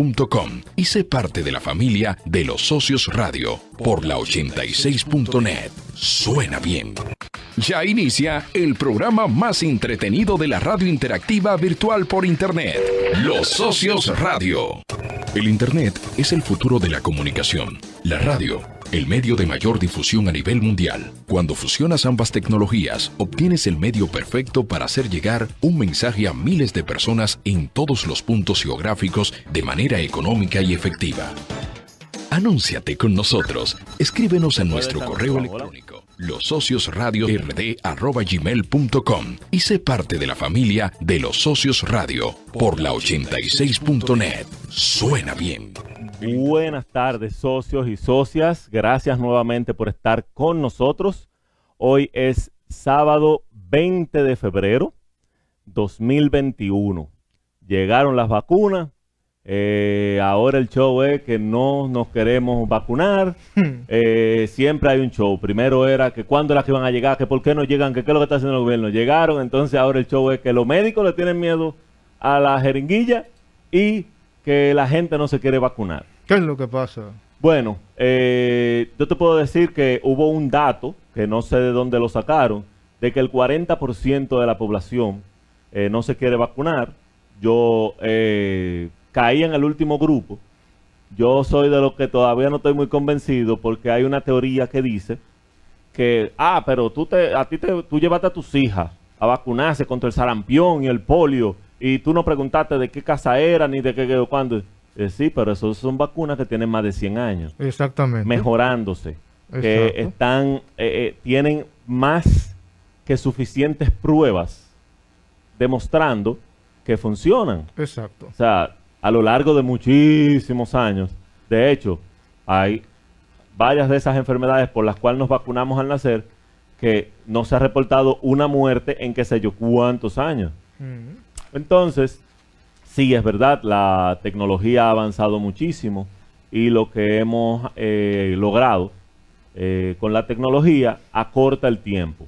www.gmail.com y sé parte de la familia de los socios radio por la 86.net. Suena bien. Ya inicia el programa más entretenido de la radio interactiva virtual por Internet, Los Socios Radio. El Internet es el futuro de la comunicación. La radio el medio de mayor difusión a nivel mundial. Cuando fusionas ambas tecnologías, obtienes el medio perfecto para hacer llegar un mensaje a miles de personas en todos los puntos geográficos de manera económica y efectiva. Anúnciate con nosotros. Escríbenos en nuestro correo electrónico los socios radio y sé parte de la familia de los socios radio por la 86.net. Suena bien. Buenas tardes, socios y socias. Gracias nuevamente por estar con nosotros. Hoy es sábado 20 de febrero 2021. Llegaron las vacunas. Eh, ahora el show es que no nos queremos vacunar. Eh, siempre hay un show. Primero era que cuándo era que iban a llegar, que por qué no llegan, que qué es lo que está haciendo el gobierno. Llegaron, entonces ahora el show es que los médicos le tienen miedo a la jeringuilla y que la gente no se quiere vacunar. ¿Qué es lo que pasa? Bueno, eh, yo te puedo decir que hubo un dato, que no sé de dónde lo sacaron, de que el 40% de la población eh, no se quiere vacunar. Yo eh, caí en el último grupo. Yo soy de los que todavía no estoy muy convencido porque hay una teoría que dice que, ah, pero tú, te, a ti te, tú llevaste a tus hijas a vacunarse contra el sarampión y el polio y tú no preguntaste de qué casa era ni de qué, cuándo. Eh, sí, pero esos son vacunas que tienen más de 100 años. Exactamente. Mejorándose. Que están, eh, eh, tienen más que suficientes pruebas demostrando que funcionan. Exacto. O sea, a lo largo de muchísimos años, de hecho, hay varias de esas enfermedades por las cuales nos vacunamos al nacer que no se ha reportado una muerte en qué sé yo cuántos años. Entonces, sí, es verdad, la tecnología ha avanzado muchísimo y lo que hemos eh, logrado eh, con la tecnología acorta el tiempo.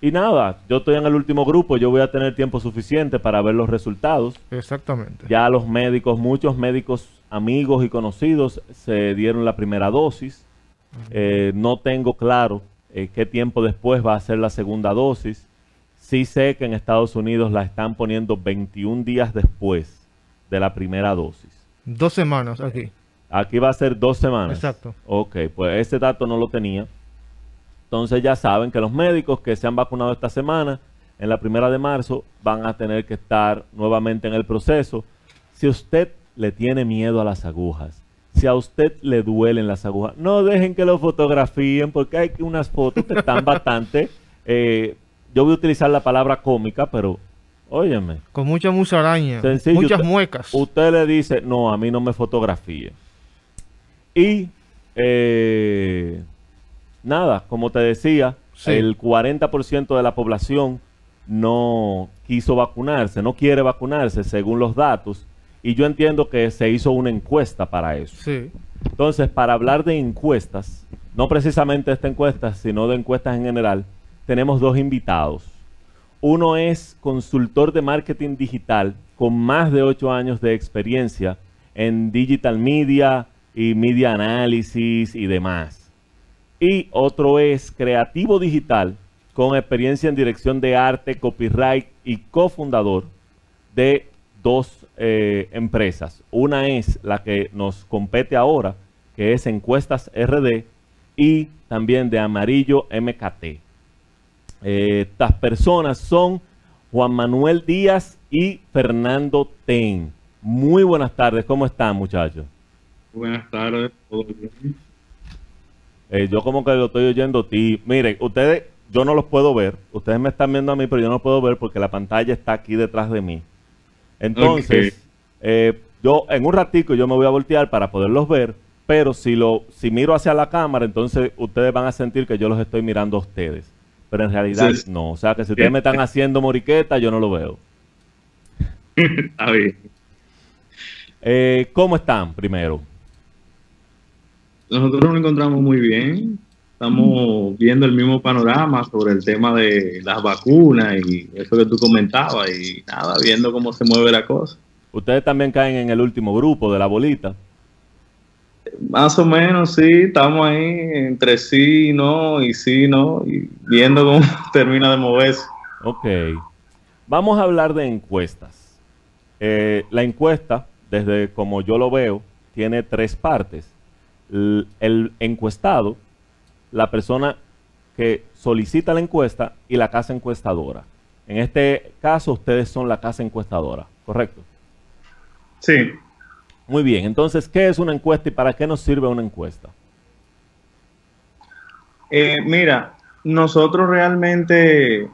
Y nada, yo estoy en el último grupo, yo voy a tener tiempo suficiente para ver los resultados. Exactamente. Ya los médicos, muchos médicos amigos y conocidos se dieron la primera dosis. Eh, no tengo claro qué tiempo después va a ser la segunda dosis. Sí sé que en Estados Unidos la están poniendo 21 días después de la primera dosis. Dos semanas aquí. Aquí va a ser dos semanas. Exacto. Ok, pues ese dato no lo tenía. Entonces ya saben que los médicos que se han vacunado esta semana, en la primera de marzo, van a tener que estar nuevamente en el proceso. Si usted le tiene miedo a las agujas, si a usted le duelen las agujas, no dejen que lo fotografíen porque hay unas fotos que están bastante eh, yo voy a utilizar la palabra cómica, pero óyeme. Con mucha musaraña, muchas muecas. Usted le dice, no, a mí no me fotografíe. Y eh, nada, como te decía, el 40% de la población no quiso vacunarse, no quiere vacunarse según los datos. Y yo entiendo que se hizo una encuesta para eso. Sí. Entonces, para hablar de encuestas, no precisamente esta encuesta, sino de encuestas en general, tenemos dos invitados. Uno es consultor de marketing digital con más de ocho años de experiencia en digital media y media análisis y demás. Y otro es creativo digital con experiencia en dirección de arte, copyright y cofundador de dos eh, empresas. Una es la que nos compete ahora, que es Encuestas RD, y también de Amarillo MKT. Eh, estas personas son Juan Manuel Díaz y Fernando Ten. Muy buenas tardes, ¿cómo están muchachos? Buenas tardes, eh, yo como que lo estoy oyendo a ti. Miren, ustedes, yo no los puedo ver. Ustedes me están viendo a mí, pero yo no puedo ver porque la pantalla está aquí detrás de mí. Entonces, eh, yo en un ratico yo me voy a voltear para poderlos ver, pero si lo si miro hacia la cámara, entonces ustedes van a sentir que yo los estoy mirando a ustedes pero en realidad no. O sea que si ustedes me están haciendo moriqueta, yo no lo veo. Está bien. Eh, ¿Cómo están primero? Nosotros nos encontramos muy bien. Estamos viendo el mismo panorama sobre el tema de las vacunas y eso que tú comentabas y nada, viendo cómo se mueve la cosa. Ustedes también caen en el último grupo de la bolita. Más o menos, sí, estamos ahí entre sí y no, y sí no, y viendo cómo termina de moverse. Ok. Vamos a hablar de encuestas. Eh, la encuesta, desde como yo lo veo, tiene tres partes. el encuestado, la persona que solicita la encuesta y la casa encuestadora. En este caso, ustedes son la casa encuestadora, ¿correcto? Sí. Muy bien, entonces, ¿qué es una encuesta y para qué nos sirve una encuesta? Eh, mira, nosotros realmente,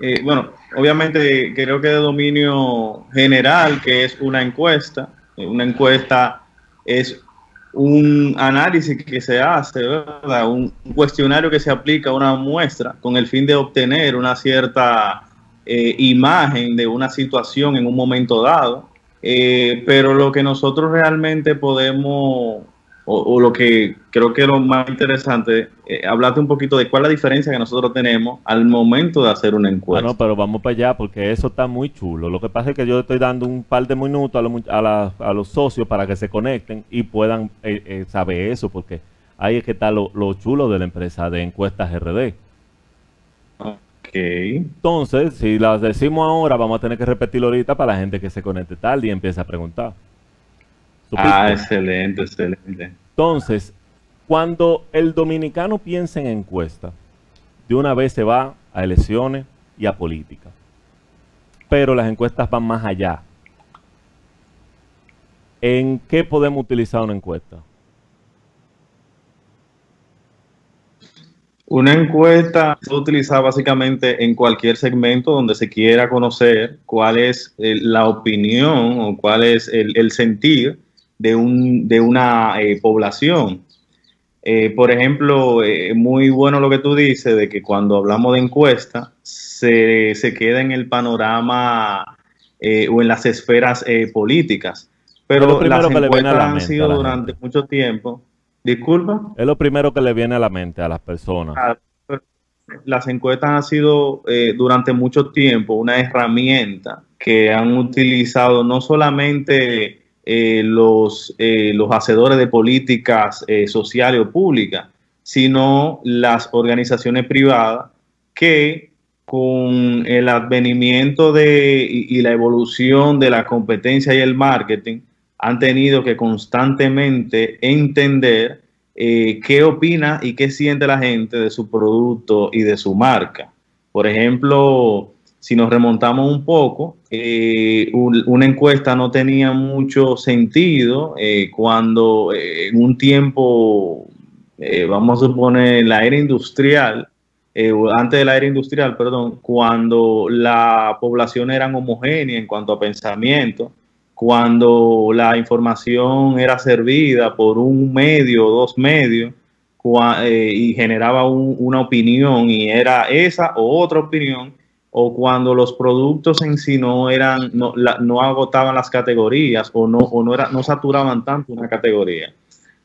eh, bueno, obviamente creo que de dominio general, que es una encuesta, eh, una encuesta es un análisis que se hace, ¿verdad? Un cuestionario que se aplica a una muestra con el fin de obtener una cierta imagen de una situación en un momento dado eh, pero lo que nosotros realmente podemos, o, lo que creo que es lo más interesante, eh, hablarte un poquito de cuál es la diferencia que nosotros tenemos al momento de hacer una encuesta. Bueno, pero vamos para allá porque eso está muy chulo. Lo que pasa es que yo estoy dando un par de minutos a, los socios para que se conecten y puedan eh, saber eso, porque ahí es que está lo, lo chulo de la empresa de encuestas RD. Entonces, si las decimos ahora, vamos a tener que repetirlo ahorita para la gente que se conecte tarde y empiece a preguntar. Ah, excelente, excelente. Entonces, cuando el dominicano piensa en encuesta, de una vez se va a elecciones y a política. Pero las encuestas van más allá. ¿En qué podemos utilizar una encuesta? Una encuesta se utiliza básicamente en cualquier segmento donde se quiera conocer cuál es eh, la opinión o cuál es el, sentir de, un, de una eh, población. Eh, por ejemplo, muy bueno lo que tú dices de que cuando hablamos de encuesta se, queda en el panorama o en las esferas políticas. Pero las encuestas han sido durante mucho tiempo Disculpa. Es lo primero que le viene a la mente a las personas. Ah, las encuestas han sido eh, durante mucho tiempo una herramienta que han utilizado no solamente eh, los, eh, los hacedores de políticas sociales o públicas, sino las organizaciones privadas que con el advenimiento de, y la evolución de la competencia y el marketing, han tenido que constantemente entender eh, qué opina y qué siente la gente de su producto y de su marca. Por ejemplo, si nos remontamos un poco, eh, una encuesta no tenía mucho sentido eh, cuando en un tiempo, vamos a suponer, la era industrial, antes de la era industrial, perdón, cuando la población era homogénea en cuanto a pensamiento, cuando la información era servida por un medio o dos medios eh, y generaba una opinión y era esa o otra opinión, o cuando los productos en sí no eran, no, no agotaban las categorías o no, o no, era, no saturaban tanto una categoría.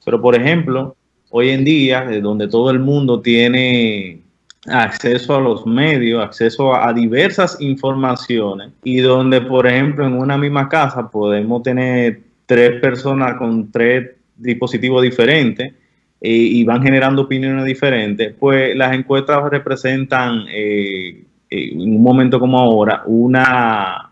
Pero por ejemplo, hoy en día, donde todo el mundo tiene acceso a los medios, acceso a, diversas informaciones y donde, por ejemplo, en una misma casa podemos tener tres personas con tres dispositivos diferentes eh, y van generando opiniones diferentes, pues las encuestas representan eh, en un momento como ahora una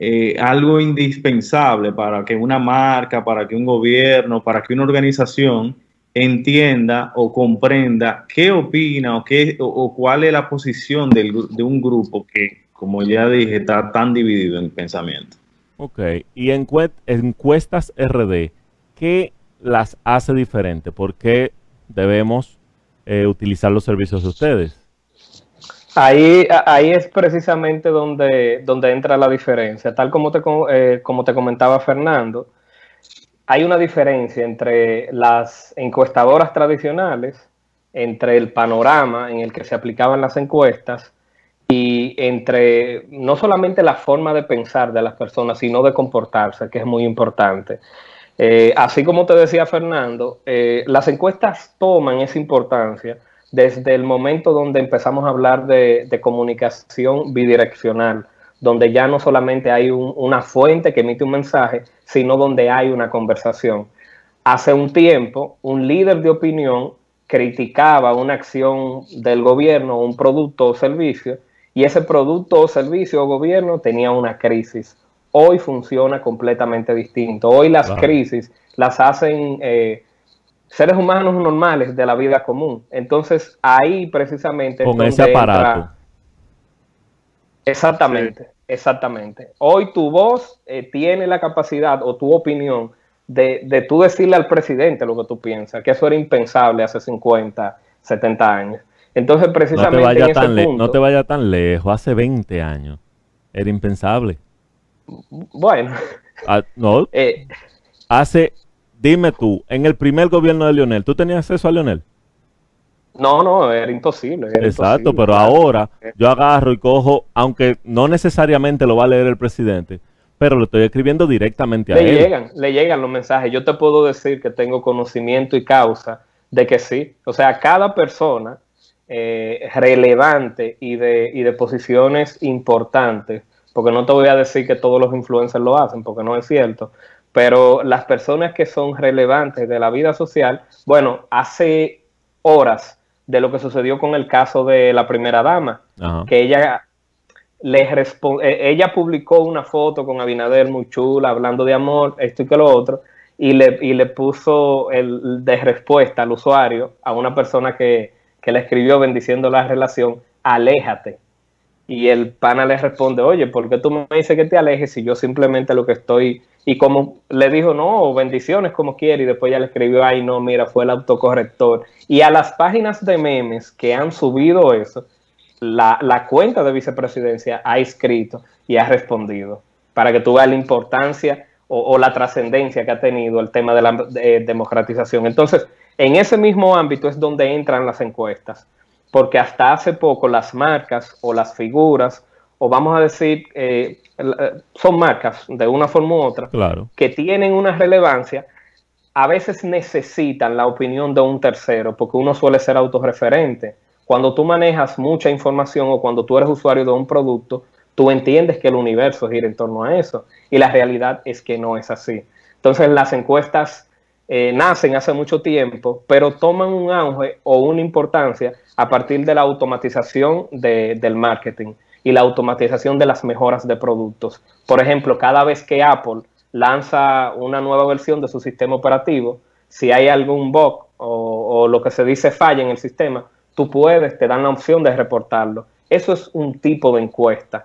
eh, algo indispensable para que una marca, para que un gobierno, para que una organización entienda o comprenda qué opina o, qué, o, cuál es la posición del, de un grupo que, como ya dije, está tan dividido en pensamiento. Ok, y encuestas RD, ¿qué las hace diferente? ¿Por qué debemos eh, utilizar los servicios de ustedes? Ahí, ahí es precisamente donde, donde entra la diferencia. Tal como te, eh, como te comentaba Fernando, hay una diferencia entre las encuestadoras tradicionales, entre el panorama en el que se aplicaban las encuestas y entre no solamente la forma de pensar de las personas, sino de comportarse, que es muy importante. Eh, así como te decía Fernando, eh, las encuestas toman esa importancia desde el momento donde empezamos a hablar de, de comunicación bidireccional, donde ya no solamente hay una fuente que emite un mensaje, sino donde hay una conversación. Hace un tiempo, un líder de opinión criticaba una acción del gobierno, un producto o servicio, y ese producto o servicio o gobierno tenía una crisis. Hoy funciona completamente distinto. Hoy las crisis las hacen eh, seres humanos normales de la vida común. Entonces, ahí precisamente... Con ese aparato. Exactamente, exactamente. Hoy tu voz eh, tiene la capacidad o tu opinión de, de tú decirle al presidente lo que tú piensas, que eso era impensable hace 50, 70 años. Entonces, precisamente no te vaya, tan, no te vaya tan lejos, hace 20 años era impensable. Bueno. Ah, no. Eh, hace, dime tú, en el primer gobierno de Lionel, ¿tú tenías acceso a Lionel? No, no, era imposible. Exacto, pero ahora yo agarro y cojo, aunque no necesariamente lo va a leer el presidente, pero lo estoy escribiendo directamente a le él. Llegan, le llegan los mensajes. Yo te puedo decir que tengo conocimiento y causa de que sí. O sea, cada persona eh, relevante y de, y de posiciones importantes, porque no te voy a decir que todos los influencers lo hacen, porque no es cierto, pero las personas que son relevantes de la vida social, bueno, hace horas de lo que sucedió con el caso de la primera dama, que ella le eh, ella publicó una foto con Abinader muy chula, hablando de amor, esto y que lo otro, y le, y le puso el de respuesta al usuario, a una persona que, que le escribió bendiciendo la relación, aléjate. Y el pana le responde, oye, ¿por qué tú me dices que te alejes si yo simplemente lo que estoy... Y como le dijo, no, bendiciones como quiere, y después ya le escribió, ay, no, mira, fue el autocorrector. Y a las páginas de memes que han subido eso, la, cuenta de vicepresidencia ha escrito y ha respondido, para que tú veas la importancia o, la trascendencia que ha tenido el tema de la democratización. Entonces, en ese mismo ámbito es donde entran las encuestas porque hasta hace poco las marcas o las figuras, o vamos a decir, eh, eh, son marcas de una forma u otra, que tienen una relevancia, a veces necesitan la opinión de un tercero, porque uno suele ser autorreferente. Cuando tú manejas mucha información o cuando tú eres usuario de un producto, tú entiendes que el universo gira en torno a eso, y la realidad es que no es así. Entonces las encuestas eh, nacen hace mucho tiempo, pero toman un auge o una importancia a partir de la automatización del marketing y la automatización de las mejoras de productos. Por ejemplo, cada vez que Apple lanza una nueva versión de su sistema operativo, si hay algún bug o, lo que se dice falla en el sistema, tú puedes, te dan la opción de reportarlo. Eso es un tipo de encuesta.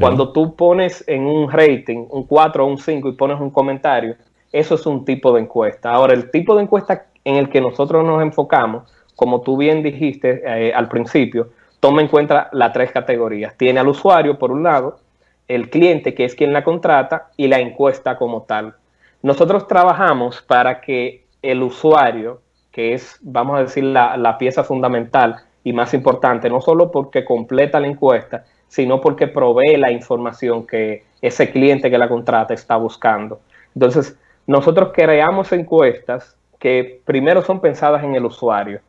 Cuando tú pones en un rating un 4 o un 5 y pones un comentario, eso es un tipo de encuesta. Ahora, el tipo de encuesta en el que nosotros nos enfocamos como tú bien dijiste eh, al principio, toma en cuenta las tres categorías. Tiene al usuario, por un lado, el cliente, que es quien la contrata, y la encuesta como tal. Nosotros trabajamos para que el usuario, que es, vamos a decir, la, la pieza fundamental y más importante, no solo porque completa la encuesta, sino porque provee la información que ese cliente que la contrata está buscando. Entonces, nosotros creamos encuestas que primero son pensadas en el usuario.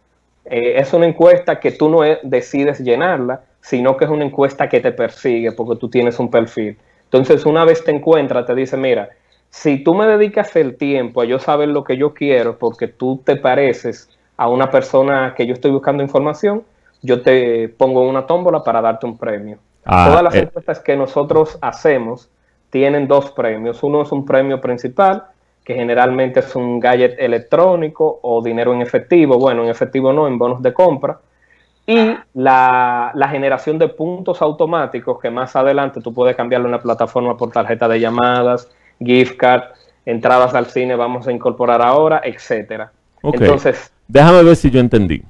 Eh, es una encuesta que tú no e, decides llenarla, sino que es una encuesta que te persigue porque tú tienes un perfil. Entonces, una vez te encuentra, te dice, mira, si tú me dedicas el tiempo a yo saber lo que yo quiero porque tú te pareces a una persona que yo estoy buscando información, yo te pongo una tómbola para darte un premio. Ah, Todas las eh. encuestas que nosotros hacemos tienen dos premios. Uno es un premio principal que generalmente es un gadget electrónico o dinero en efectivo, bueno, en efectivo no, en bonos de compra, y la, generación de puntos automáticos que más adelante tú puedes cambiarlo en la plataforma por tarjeta de llamadas, gift card, entradas al cine vamos a incorporar ahora, etcétera. Entonces, déjame ver si yo entendí.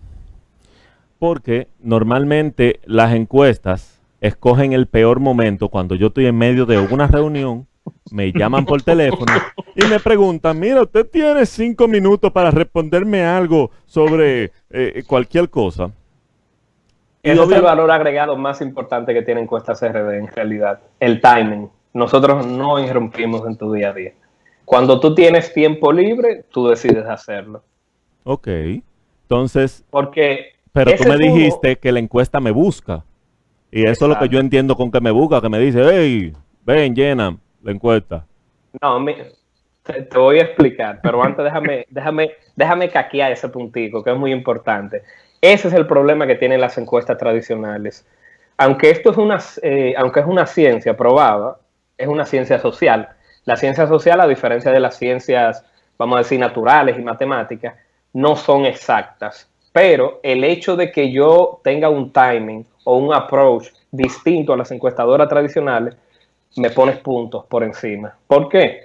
Porque normalmente las encuestas escogen el peor momento cuando yo estoy en medio de una reunión me llaman por teléfono y me preguntan, mira, usted tiene cinco minutos para responderme algo sobre eh, cualquier cosa. Ese es el valor agregado más importante que tiene Encuestas RD en realidad, el timing. Nosotros no irrumpimos en tu día a día. Cuando tú tienes tiempo libre, tú decides hacerlo. Ok. Entonces... Porque... Pero tú me dijiste que la encuesta me busca. Y eso es lo que yo entiendo con que me busca, que me dice, hey, ven, llena la encuesta. No, te, voy a explicar, pero antes déjame, déjame, déjame caquear ese puntico, que es muy importante. Ese es el problema que tienen las encuestas tradicionales. Aunque esto es una, eh, aunque es una ciencia probada, es una ciencia social. La ciencia social, a diferencia de las ciencias, vamos a decir, naturales y matemáticas, no son exactas. Pero el hecho de que yo tenga un timing o un approach distinto a las encuestadoras tradicionales, me pones puntos por encima. ¿Por qué?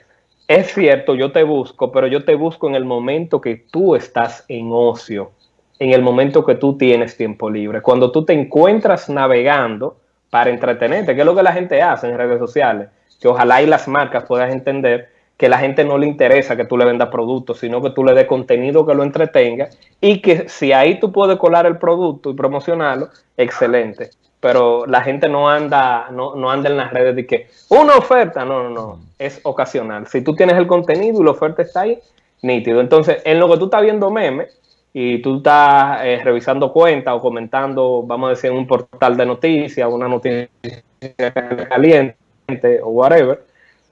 Es cierto, yo te busco, pero yo te busco en el momento que tú estás en ocio, en el momento que tú tienes tiempo libre. Cuando tú te encuentras navegando para entretenerte, que es lo que la gente hace en redes sociales, que ojalá y las marcas puedan entender que la gente no le interesa que tú le vendas productos, sino que tú le des contenido que lo entretenga y que si ahí tú puedes colar el producto y promocionarlo, excelente. Pero la gente no anda, no, no anda en las redes de que una oferta, no, no, no, es ocasional. Si tú tienes el contenido y la oferta está ahí, nítido. Entonces, en lo que tú estás viendo memes y tú estás eh, revisando cuentas o comentando, vamos a decir, en un portal de noticias, una noticia caliente o whatever,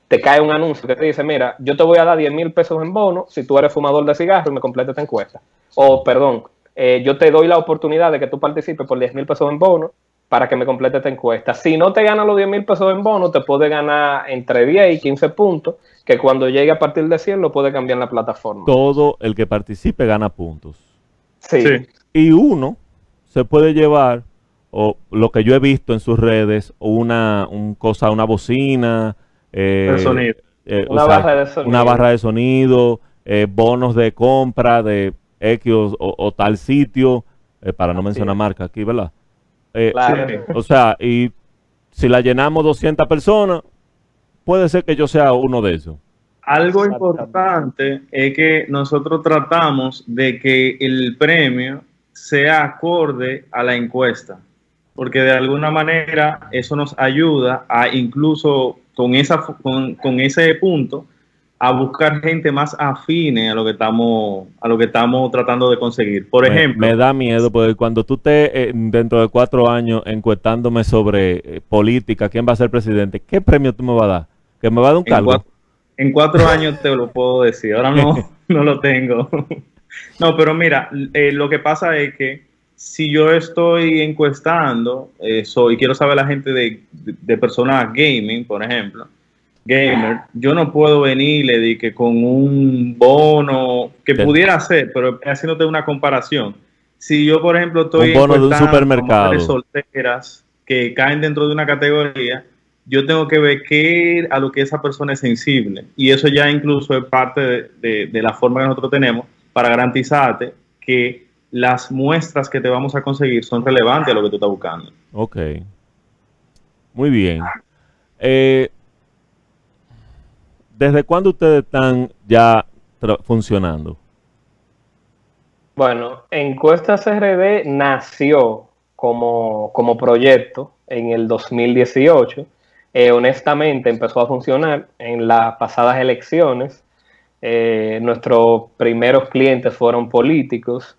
te cae un anuncio que te dice, mira, yo te voy a dar 10 mil pesos en bono si tú eres fumador de cigarros y me completas esta encuesta. O, perdón, eh, yo te doy la oportunidad de que tú participes por 10 mil pesos en bono para que me complete esta encuesta. Si no te ganas los 10 mil pesos en bono, te puede ganar entre 10 y 15 puntos, que cuando llegue a partir de 100 lo puede cambiar en la plataforma. Todo el que participe gana puntos. Sí. Y uno se puede llevar, o lo que yo he visto en sus redes, una un cosa, una bocina, eh, eh, una, barra de sonido. una, barra de sonido. Eh, bonos de compra de X o, tal sitio, para no mencionar marca aquí, ¿verdad? O sea, y si la llenamos 200 personas, puede ser que yo sea uno de esos. Algo importante es que nosotros tratamos de que el premio sea acorde a la encuesta, porque de alguna manera eso nos ayuda a incluso con, esa, con, con, ese punto a buscar gente más afine a lo que estamos a lo que estamos tratando de conseguir. Por ejemplo, me da miedo porque cuando tú estés eh, dentro de cuatro años encuestándome sobre eh, política, quién va a ser presidente, ¿qué premio tú me vas a dar? ¿Que me va a dar un cargo? En cuatro, años te lo puedo decir. Ahora no, no lo tengo. no, pero mira, eh, lo que pasa es que si yo estoy encuestando eso y quiero saber la gente de, de, personas gaming, por ejemplo, gamer, yo no puedo venirle de que con un bono que pudiera ser, pero haciéndote una comparación. Si yo, por ejemplo, estoy un bono de un supermercado solteras que caen dentro de una categoría, yo tengo que ver qué a lo que esa persona es sensible. Y eso ya incluso es parte de, de la forma que nosotros tenemos para garantizarte que las muestras que te vamos a conseguir son relevantes a lo que tú estás buscando. Ok. Muy bien. Eh, ¿Desde cuándo ustedes están ya funcionando? Bueno, Encuestas RD nació como, como proyecto en el 2018. Eh, honestamente empezó a funcionar en las pasadas elecciones. Eh, nuestros primeros clientes fueron políticos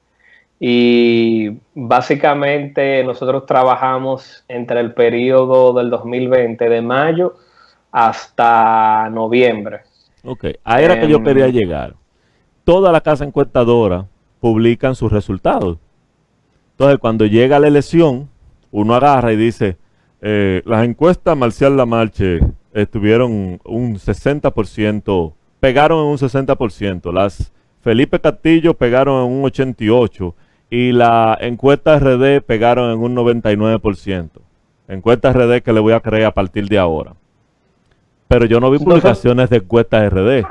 y básicamente nosotros trabajamos entre el periodo del 2020 de mayo hasta noviembre. Ok, ahí era que yo em, quería llegar. Toda la casa encuestadora publican sus resultados. Entonces, cuando llega la elección, uno agarra y dice, eh, las encuestas Marcial Lamarche estuvieron un 60%, pegaron en un 60%, las Felipe Castillo pegaron en un 88% y la encuesta RD pegaron en un 99%. Encuesta RD que le voy a creer a partir de ahora. Pero yo no vi publicaciones de encuestas RD.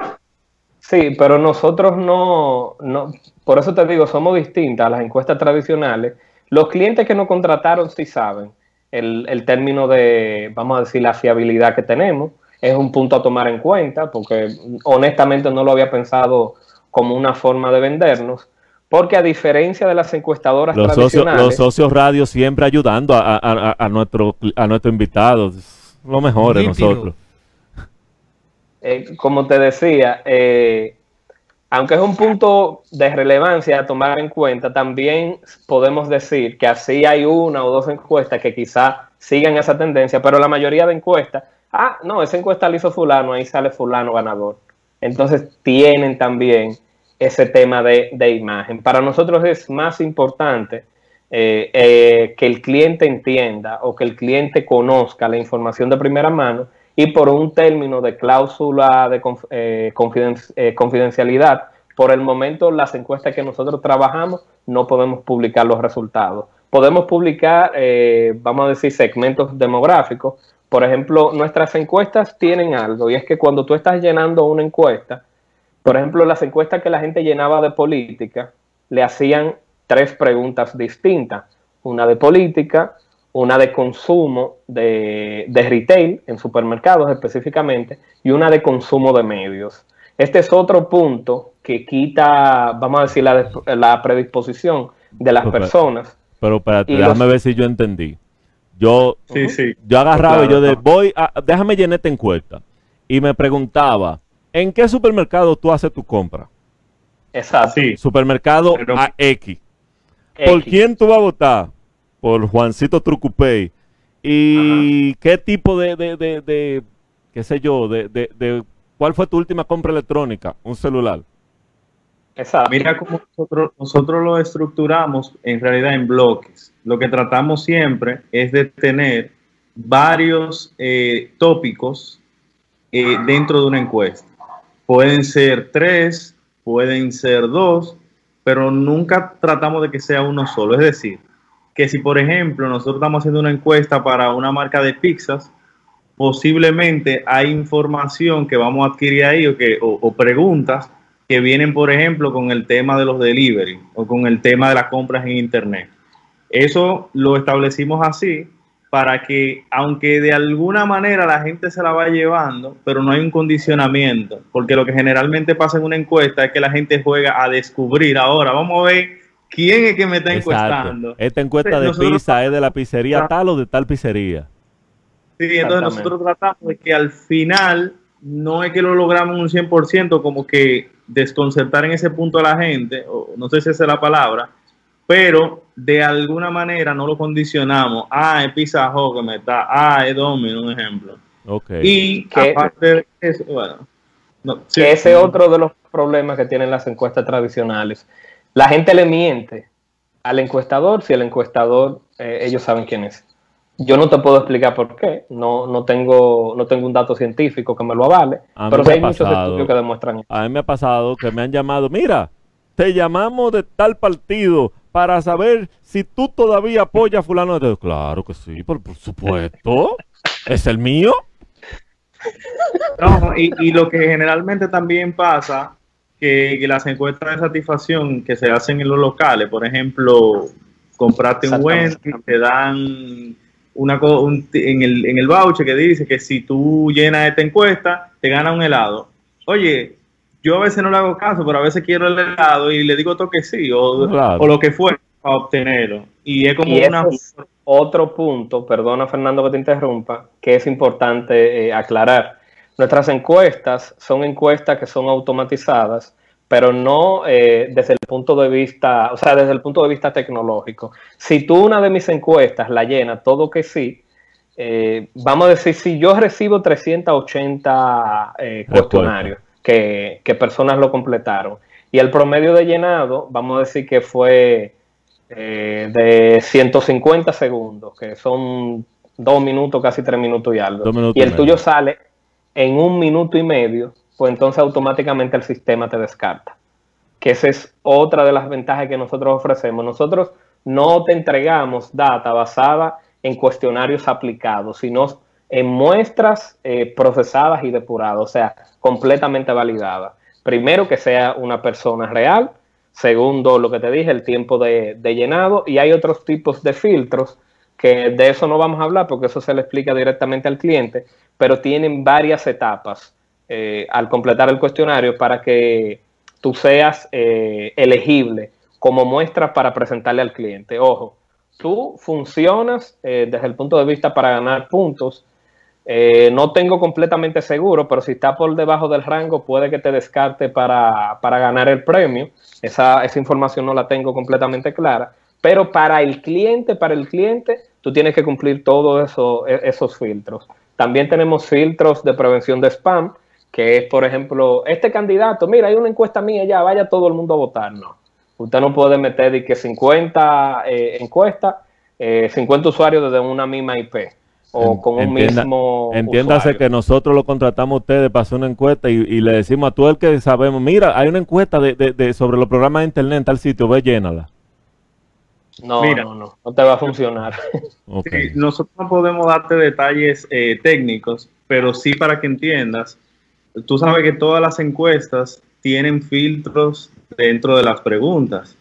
Sí, pero nosotros no, no, por eso te digo, somos distintas a las encuestas tradicionales. Los clientes que nos contrataron sí saben el, el término de, vamos a decir, la fiabilidad que tenemos. Es un punto a tomar en cuenta porque honestamente no lo había pensado como una forma de vendernos porque a diferencia de las encuestadoras los tradicionales... Socios, los socios radio siempre ayudando a, a, a, nuestro, a nuestros invitados. Lo mejor de nosotros. Eh, como te decía, eh, aunque es un punto de relevancia a tomar en cuenta, también podemos decir que así hay una o dos encuestas que quizá sigan esa tendencia, pero la mayoría de encuestas, ah, no, esa encuesta la hizo fulano, ahí sale fulano ganador. Entonces tienen también ese tema de, imagen. Para nosotros es más importante eh, que el cliente entienda o que el cliente conozca la información de primera mano y por un término de cláusula de eh, confidencialidad, por el momento las encuestas que nosotros trabajamos no podemos publicar los resultados. Podemos publicar, vamos a decir, segmentos demográficos. Por ejemplo, nuestras encuestas tienen algo y es que cuando tú estás llenando una encuesta, por ejemplo, las encuestas que la gente llenaba de política, le hacían tres preguntas distintas. Una de política, una de consumo de, retail, en supermercados específicamente, y una de consumo de medios. Este es otro punto que quita, vamos a decir, la, predisposición de las personas. Pero espérate, déjame ver si yo entendí. Yo, yo agarraba y yo de, voy a, déjame llenar esta encuesta. Y me preguntaba, ¿En qué supermercado tú haces tu compra? Exacto. Sí. Supermercado a X. ¿Por quién tú vas a votar? Por Juancito Trucupey. ¿Y qué tipo de, de, de, qué sé yo, de, de, cuál fue tu última compra electrónica? Un celular. Exacto. Mira cómo nosotros, nosotros lo estructuramos en realidad en bloques. Lo que tratamos siempre es de tener varios eh, tópicos eh, dentro de una encuesta. Pueden ser tres, pueden ser dos, pero nunca tratamos de que sea uno solo. Es decir, que si por ejemplo nosotros estamos haciendo una encuesta para una marca de pizzas, posiblemente hay información que vamos a adquirir ahí o, que, o, preguntas que vienen, por ejemplo, con el tema de los delivery o con el tema de las compras en Internet. Eso lo establecimos así para que, aunque de alguna manera la gente se la va llevando, pero no hay un condicionamiento, porque lo que generalmente pasa en una encuesta es que la gente juega a descubrir, ahora vamos a ver quién es que me está encuestando. Esta encuesta de pizza es de la pizzería tal o de tal pizzería. Sí, entonces nosotros tratamos de que al final no es que lo logramos un 100%, como que desconcertar en ese punto a la gente, o no sé si esa es la palabra, pero de alguna manera no lo condicionamos. Ah, es Pizza Hut que me está, ah, es Domino, un ejemplo. Okay. Y que, aparte de eso, bueno. que ese es otro de los problemas que tienen las encuestas tradicionales. La gente le miente al encuestador si el encuestador, eh, ellos saben quién es. Yo no te puedo explicar por qué, no, no, tengo, no tengo un dato científico que me lo avale, pero hay muchos estudios que demuestran eso. A mí me ha pasado que me han llamado, mira, te llamamos de tal partido para saber si tú todavía apoyas a fulano de... Claro que sí, por, supuesto. ¿Es el mío? No, y, lo que generalmente también pasa, que, las encuestas de satisfacción que se hacen en los locales, por ejemplo, comprate un Wendy, te dan una en, el, en el voucher que dice que si tú llenas esta encuesta, te gana un helado. Oye, yo a veces no le hago caso, pero a veces quiero el helado y le digo todo que sí, o, lo que fue para obtenerlo. Y es como una... otro punto, perdona Fernando que te interrumpa, que es importante eh, aclarar. Nuestras encuestas son encuestas que son automatizadas, pero no eh, desde el punto de vista, o sea, desde el punto de vista tecnológico. Si tú una de mis encuestas la llenas todo que sí, eh, vamos a decir, si yo recibo 380 cuestionarios, que, personas lo completaron. Y el promedio de llenado, vamos a decir que fue eh, de 150 segundos, que son dos minutos, casi tres minutos y algo. y el tuyo sale en un minuto y medio, pues entonces automáticamente el sistema te descarta. Que esa es otra de las ventajas que nosotros ofrecemos. Nosotros no te entregamos data basada en cuestionarios aplicados, sino en muestras eh, procesadas y depuradas, o sea, completamente validadas. Primero, que sea una persona real. Segundo, lo que te dije, el tiempo de, llenado. Y hay otros tipos de filtros que de eso no vamos a hablar porque eso se le explica directamente al cliente, pero tienen varias etapas eh, al completar el cuestionario para que tú seas eh, elegible como muestra para presentarle al cliente. Ojo, tú funcionas desde el punto de vista para ganar puntos eh, no tengo completamente seguro, pero si está por debajo del rango, puede que te descarte para, ganar el premio. Esa, esa, información no la tengo completamente clara. Pero para el cliente, para el cliente, tú tienes que cumplir todos eso, e, esos filtros. También tenemos filtros de prevención de spam, que es, por ejemplo, este candidato, mira, hay una encuesta mía ya, vaya todo el mundo a votar. No. Usted no puede meter de que 50 eh, encuestas, 50 usuarios desde una misma IP o con un mismo. Entiéndase que nosotros lo contratamos a ustedes para hacer una encuesta y, le decimos a todo el que sabemos: mira, hay una encuesta de, sobre los programas de internet en tal sitio, ve, llénala. No, no, no, no te va a funcionar. nosotros no podemos darte detalles eh, técnicos, pero sí para que entiendas. Tú sabes que todas las encuestas tienen filtros dentro de las preguntas.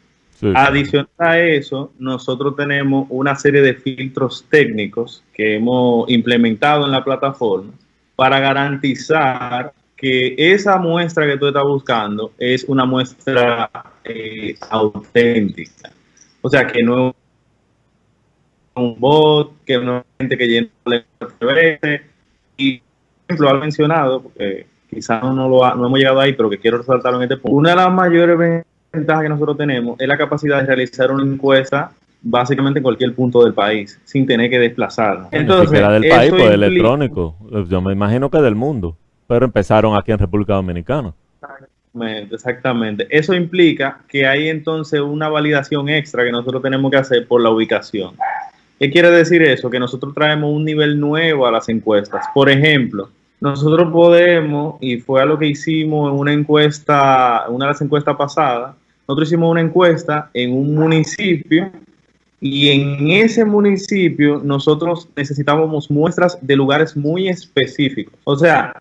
Adicional a eso, nosotros tenemos una serie de filtros técnicos que hemos implementado en la plataforma para garantizar que esa muestra que tú estás buscando es una muestra eh, auténtica. O sea, que no es un bot, que no es gente que llena veces. Y, por ejemplo, ha mencionado, porque quizás no, lo no hemos llegado ahí, pero que quiero resaltarlo en este punto. Una de las mayores ventaja que nosotros tenemos es la capacidad de realizar una encuesta básicamente en cualquier punto del país, sin tener que desplazarnos. Entonces, del país, pues electrónico. Yo me imagino que del mundo, pero empezaron aquí en República Dominicana. Exactamente. Eso implica que hay entonces una validación extra que nosotros tenemos que hacer por la ubicación. ¿Qué quiere decir eso? Que nosotros traemos un nivel nuevo a las encuestas. Por ejemplo, nosotros podemos, y fue a lo que hicimos en una encuesta, una de las encuestas pasadas, nosotros hicimos una encuesta en un municipio y en ese municipio nosotros necesitábamos muestras de lugares muy específicos. O sea,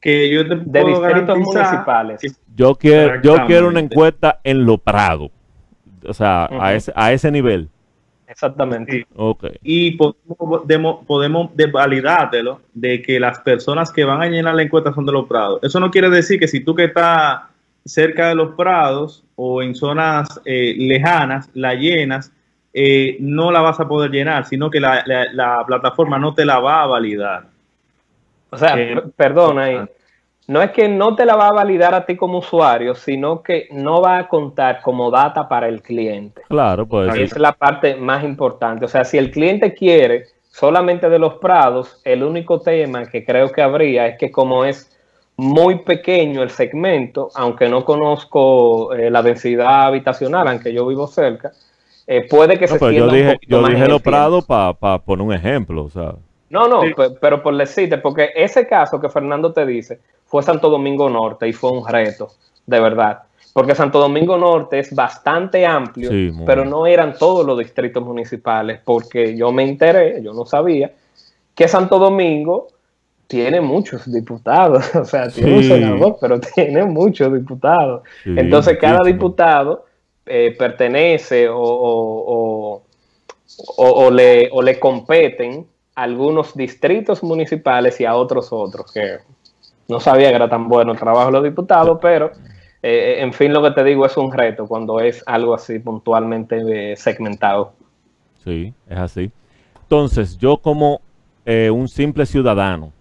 que yo te de distritos municipales. Yo quiero, yo quiero una encuesta en Lo Prado. O sea, a, ese, a ese nivel. Exactamente. Y podemos, podemos validártelo de que las personas que van a llenar la encuesta son de los prados. Eso no quiere decir que si tú que estás cerca de los prados o en zonas eh, lejanas la llenas, eh, no la vas a poder llenar, sino que la, plataforma no te la va a validar. O sea, eh, perdona, no es que no te la va a validar a ti como usuario, sino que no va a contar como data para el cliente. Claro, pues. Esa es la parte más importante. O sea, si el cliente quiere solamente de los prados, el único tema que creo que habría es que como es muy pequeño el segmento, aunque no conozco eh, la densidad habitacional, aunque yo vivo cerca, eh, puede que se pues yo dije, yo dije los prados para poner un ejemplo, o sea. No, no, pero por decirte, porque ese caso que Fernando te dice fue Santo Domingo Norte y fue un reto, de verdad. Porque Santo Domingo Norte es bastante amplio, pero no eran todos los distritos municipales, porque yo me enteré, yo no sabía, que Santo Domingo tiene muchos diputados, o sea, tiene un senador, pero tiene muchos diputados. Entonces, cada diputado eh, pertenece o, o, le, o le competen algunos distritos municipales y a otros otros, que no sabía que era tan bueno el trabajo de los diputados, pero eh, en fin, lo que te digo es un reto cuando es algo así puntualmente eh, segmentado. Sí, es así. Entonces, yo como un simple ciudadano,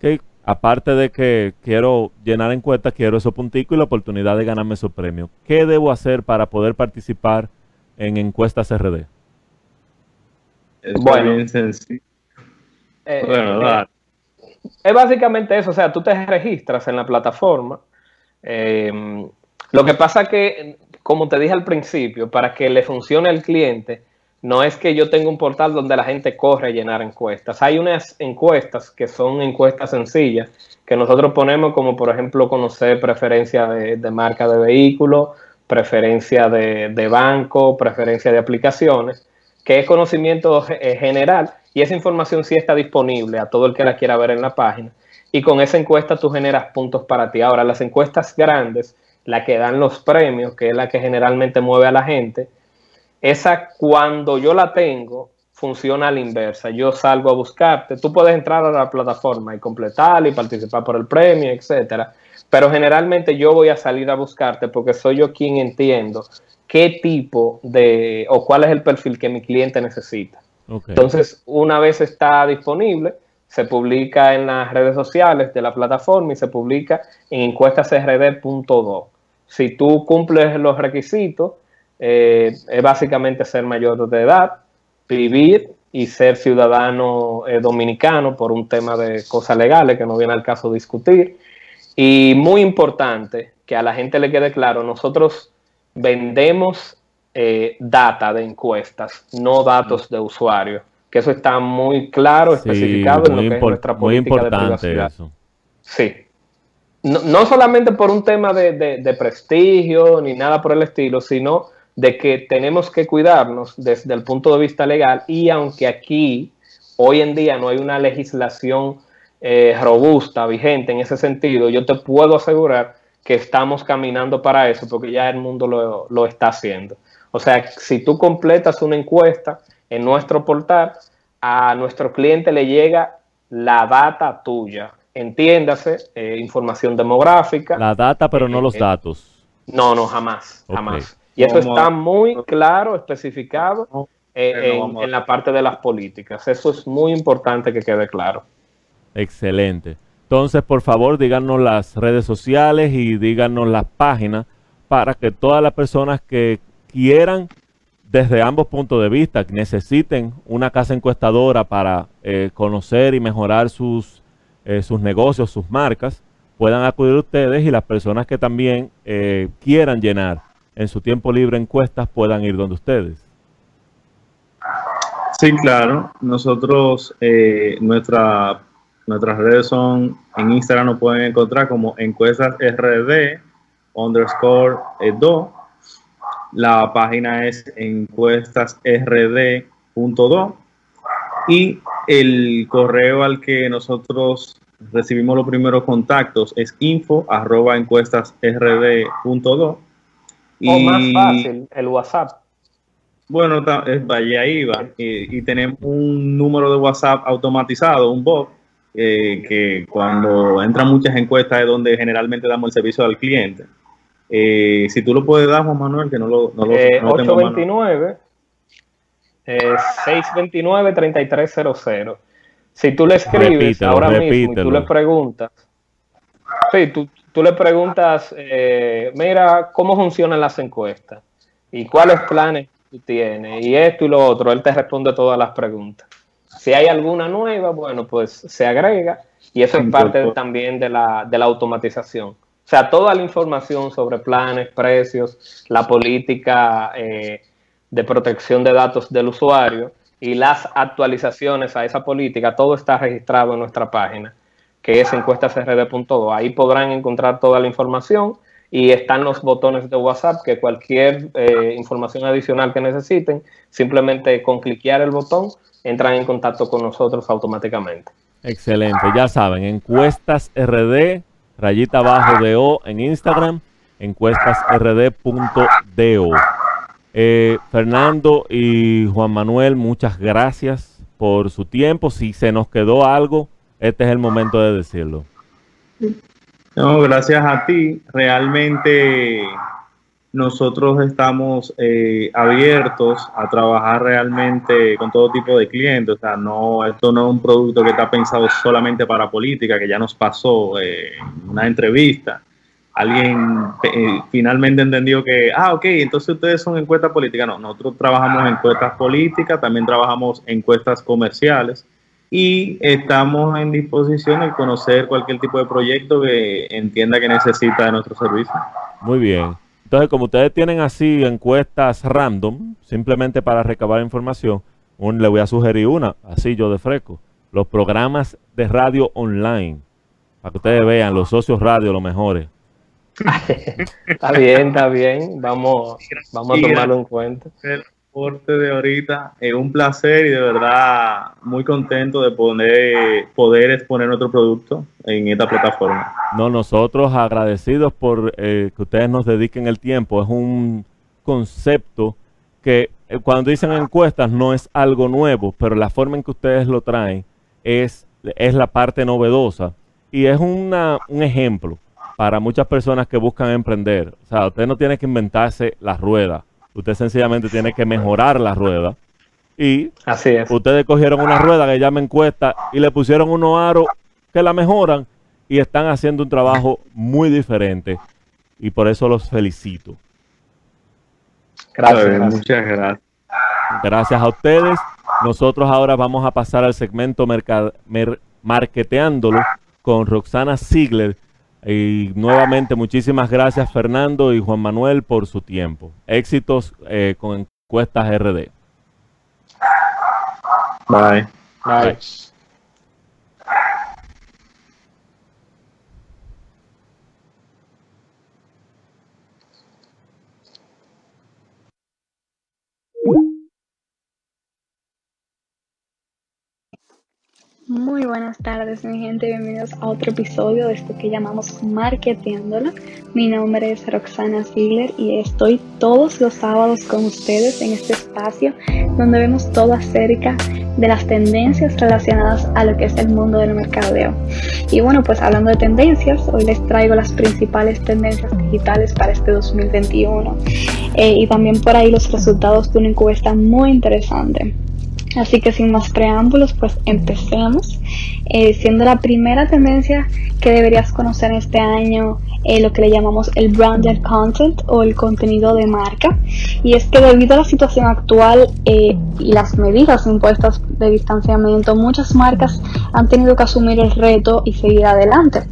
que aparte de que quiero llenar encuestas, quiero esos punticos y la oportunidad de ganarme esos premios. ¿Qué debo hacer para poder participar en encuestas RD? Es bueno, bien sencillo. Eh, bueno, eh, es básicamente eso, o sea, tú te registras en la plataforma. Eh, lo que pasa que, como te dije al principio, para que le funcione al cliente, no es que yo tenga un portal donde la gente corre a llenar encuestas. Hay unas encuestas que son encuestas sencillas, que nosotros ponemos como, por ejemplo, conocer preferencia de, marca de vehículo, preferencia de, de, banco, preferencia de aplicaciones, que es conocimiento general y esa información sí está disponible a todo el que la quiera ver en la página. Y con esa encuesta tú generas puntos para ti. Ahora, las encuestas grandes, la que dan los premios, que es la que generalmente mueve a la gente, esa cuando yo la tengo, funciona a la inversa. Yo salgo a buscarte. Tú puedes entrar a la plataforma y completar y participar por el premio, etcétera. Pero generalmente yo voy a salir a buscarte porque soy yo quien entiendo qué tipo de o cuál es el perfil que mi cliente necesita. Entonces, una vez está disponible, se publica en las redes sociales de la plataforma y se publica en encuestasrd.do. Si tú cumples los requisitos, eh, es básicamente ser mayor de edad, vivir y ser ciudadano eh, dominicano por un tema de cosas legales que no viene al caso discutir. Y muy importante que a la gente le quede claro, nosotros vendemos eh, data de encuestas, no datos de usuario, que eso está muy claro, especificado en lo que es nuestra política de privacidad. Sí. No, solamente por un tema de prestigio ni nada por el estilo, sino de que tenemos que cuidarnos desde el punto de vista legal y aunque aquí hoy en día no hay una legislación eh, robusta, vigente en ese sentido, yo te puedo asegurar que estamos caminando para eso porque ya el mundo lo, lo está haciendo. O sea, si tú completas una encuesta en nuestro portal, a nuestro cliente le llega la data tuya. Entiéndase, eh, información demográfica. La data, pero no eh, los datos. No, no, jamás, jamás. Y eso está muy claro, especificado eh, en, la parte de las políticas. Eso es muy importante que quede claro. Excelente. Entonces, por favor, díganos las redes sociales y díganos las páginas para que todas las personas que quieran, desde ambos puntos de vista, que necesiten una casa encuestadora para eh, conocer y mejorar sus, eh, sus negocios, sus marcas, puedan acudir ustedes y las personas que también quieran llenar en su tiempo libre encuestas puedan ir donde ustedes. Sí, claro. Nosotros, eh, nuestra, nuestras redes son, en Instagram nos pueden encontrar como encuestas RD underscore 2. La página es encuestasrd.do y el correo al que nosotros recibimos los primeros contactos es info arroba encuestasrd.do o más fácil, el WhatsApp. Bueno, vaya ahí va. Y, tenemos un número de WhatsApp automatizado, un bot, eh, que cuando entran muchas encuestas es donde generalmente damos el servicio al cliente. Eh, si tú lo puedes dar, Juan Manuel, que no lo, no lo 829 629 3300. Si tú le escribes ahora mismo y tú le preguntas, sí, tú, tú le preguntas, eh, mira, ¿cómo funcionan las encuestas? ¿Y cuáles planes tú tienes? Y esto y lo otro, él te responde todas las preguntas. Si hay alguna nueva, bueno, pues se agrega y eso es parte también de la, de la automatización. O sea, toda la información sobre planes, precios, la política eh, de protección de datos del usuario y las actualizaciones a esa política, todo está registrado en nuestra página que es encuestasrd.do. Ahí podrán encontrar toda la información y están los botones de WhatsApp que cualquier eh, información adicional que necesiten, simplemente con cliquear el botón entran en contacto con nosotros automáticamente. Excelente, ya saben, encuestasrd, rayita abajo de O en Instagram, encuestasrd.do. Eh, Fernando y Juan Manuel, muchas gracias por su tiempo. Si se nos quedó algo, este es el momento de decirlo. No, gracias a ti. Realmente nosotros estamos eh, abiertos a trabajar realmente con todo tipo de clientes. O sea, no, esto no es un producto que está pensado solamente para política, que ya nos pasó eh, en una entrevista. Alguien eh, finalmente entendió que, ah, ok, entonces ustedes son encuestas políticas. No, nosotros trabajamos en encuestas políticas, también trabajamos en encuestas comerciales y estamos en disposición de conocer cualquier tipo de proyecto que entienda que necesita de nuestro servicio. Muy bien. Entonces, como ustedes tienen así encuestas random, simplemente para recabar información, un, le voy a sugerir una, así yo de fresco, los programas de radio online, para que ustedes vean, los socios radio, los mejores. está bien, está bien, vamos, vamos a tomarlo en cuenta de ahorita. Es un placer y de verdad muy contento de poder, poder exponer nuestro producto en esta plataforma. No, nosotros agradecidos por eh, que ustedes nos dediquen el tiempo. Es un concepto que eh, cuando dicen encuestas no es algo nuevo, pero la forma en que ustedes lo traen es, es la parte novedosa y es una, un ejemplo para muchas personas que buscan emprender. O sea, usted no tiene que inventarse la rueda Usted sencillamente tiene que mejorar la rueda. Y Así es. ustedes cogieron una rueda que ya me encuesta y le pusieron unos aros que la mejoran y están haciendo un trabajo muy diferente. Y por eso los felicito. Gracias. Muchas gracias. Gracias a ustedes. Nosotros ahora vamos a pasar al segmento Marketeándolo con Roxana Ziegler. Y nuevamente muchísimas gracias Fernando y Juan Manuel por su tiempo. Éxitos eh, con encuestas RD. Bye. Bye. Muy buenas tardes, mi gente. Bienvenidos a otro episodio de esto que llamamos Marketeándola. Mi nombre es Roxana Ziegler y estoy todos los sábados con ustedes en este espacio donde vemos todo acerca de las tendencias relacionadas a lo que es el mundo del mercadeo. Y bueno, pues hablando de tendencias, hoy les traigo las principales tendencias digitales para este 2021 eh, y también por ahí los resultados de una encuesta muy interesante. Así que sin más preámbulos, pues empecemos. Eh, siendo la primera tendencia que deberías conocer este año, eh, lo que le llamamos el branded content o el contenido de marca. Y es que debido a la situación actual eh, y las medidas impuestas de distanciamiento, muchas marcas han tenido que asumir el reto y seguir adelante.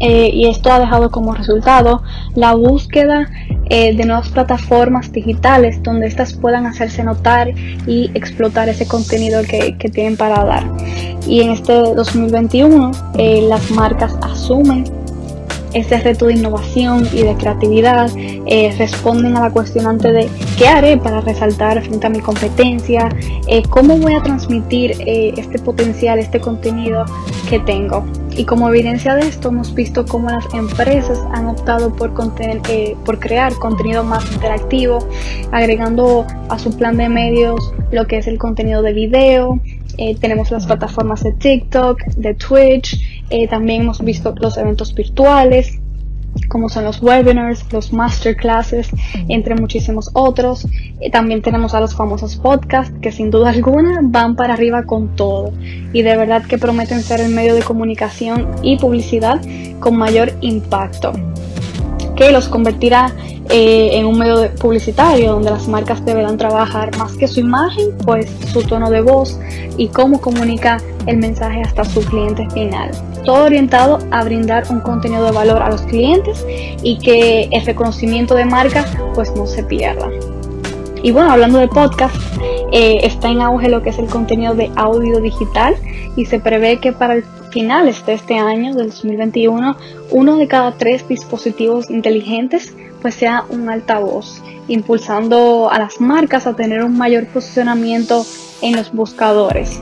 Eh, y esto ha dejado como resultado la búsqueda eh, de nuevas plataformas digitales donde éstas puedan hacerse notar y explotar ese contenido que, tienen para dar. Y en este 2021 eh, las marcas asumen ese reto de innovación y de creatividad, responden a la cuestionante de qué haré para resaltar frente a mi competencia, cómo voy a transmitir este potencial, este contenido que tengo. Y como evidencia de esto hemos visto cómo las empresas han optado por, eh, por crear contenido más interactivo, agregando a su plan de medios lo que es el contenido de video. Eh, tenemos las plataformas de TikTok, de Twitch, eh, también hemos visto los eventos virtuales, como son los webinars, los masterclasses, entre muchísimos otros. también tenemos a los famosos podcasts que sin duda alguna van para arriba con todo. Y de verdad que prometen ser el medio de comunicación y publicidad con mayor impacto que los convertirá eh, en un medio publicitario donde las marcas deberán trabajar más que su imagen, pues su tono de voz y cómo comunica el mensaje hasta su cliente final. Todo orientado a brindar un contenido de valor a los clientes y que el reconocimiento de marca pues no se pierda. Y bueno, hablando de podcast, eh, está en auge lo que es el contenido de audio digital y se prevé que para el finales de este año, del 2021, uno de cada tres dispositivos inteligentes pues sea un altavoz, impulsando a las marcas a tener un mayor posicionamiento en los buscadores.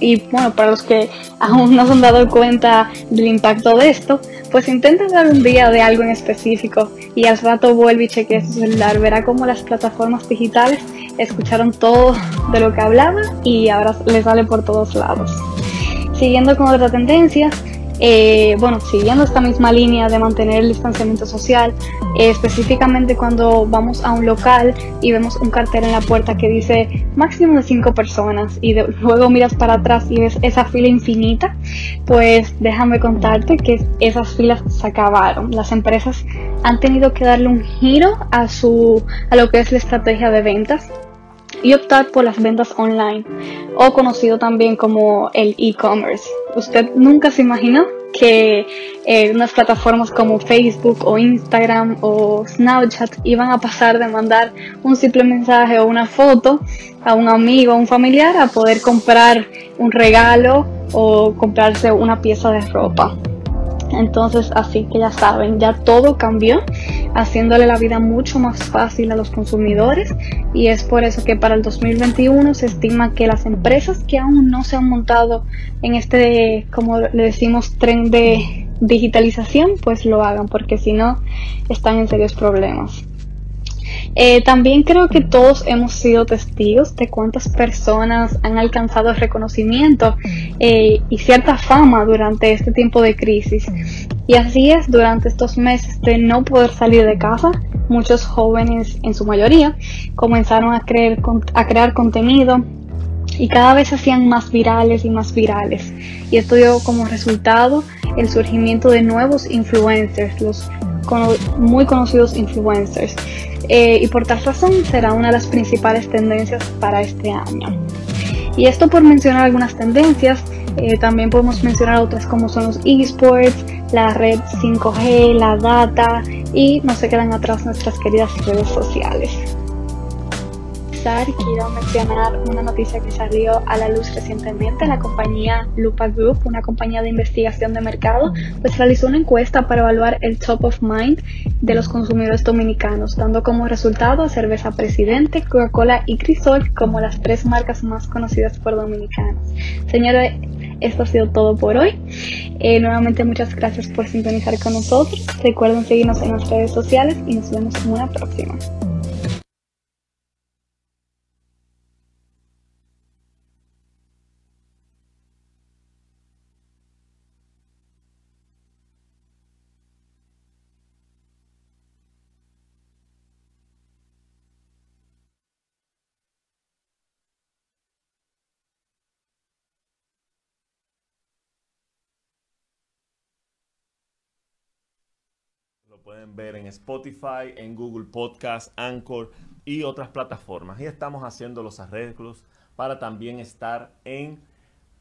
Y bueno, para los que aún no se han dado cuenta del impacto de esto, pues intenten dar un día de algo en específico y al rato vuelve y chequee su celular. Verá cómo las plataformas digitales escucharon todo de lo que hablaba y ahora les sale por todos lados. Siguiendo con otra tendencia, eh, bueno, siguiendo esta misma línea de mantener el distanciamiento social, eh, específicamente cuando vamos a un local y vemos un cartel en la puerta que dice máximo de 5 personas y luego miras para atrás y ves esa fila infinita, pues déjame contarte que esas filas se acabaron. Las empresas han tenido que darle un giro a, su, a lo que es la estrategia de ventas y optar por las ventas online o conocido también como el e-commerce. ¿Usted nunca se imaginó que eh, unas plataformas como Facebook o Instagram o Snapchat iban a pasar de mandar un simple mensaje o una foto a un amigo o un familiar a poder comprar un regalo o comprarse una pieza de ropa? Entonces, así que ya saben, ya todo cambió, haciéndole la vida mucho más fácil a los consumidores y es por eso que para el 2021 se estima que las empresas que aún no se han montado en este, como le decimos, tren de digitalización, pues lo hagan, porque si no, están en serios problemas. Eh, también creo que todos hemos sido testigos de cuántas personas han alcanzado reconocimiento eh, y cierta fama durante este tiempo de crisis. Y así es, durante estos meses de no poder salir de casa, muchos jóvenes, en su mayoría, comenzaron a, creer, a crear contenido y cada vez se hacían más virales y más virales. Y esto dio como resultado el surgimiento de nuevos influencers, los muy conocidos influencers. Eh, y por tal razón será una de las principales tendencias para este año. Y esto por mencionar algunas tendencias, eh, también podemos mencionar otras como son los esports, la red 5G, la data y no se quedan atrás nuestras queridas redes sociales quiero mencionar una noticia que salió a la luz recientemente. La compañía Lupa Group, una compañía de investigación de mercado, pues realizó una encuesta para evaluar el top of mind de los consumidores dominicanos, dando como resultado a Cerveza Presidente, Coca-Cola y Crisol como las tres marcas más conocidas por dominicanos. Señores, esto ha sido todo por hoy. Eh, nuevamente muchas gracias por sintonizar con nosotros. Recuerden seguirnos en las redes sociales y nos vemos en una próxima. Pueden ver en Spotify, en Google Podcast, Anchor y otras plataformas. Y estamos haciendo los arreglos para también estar en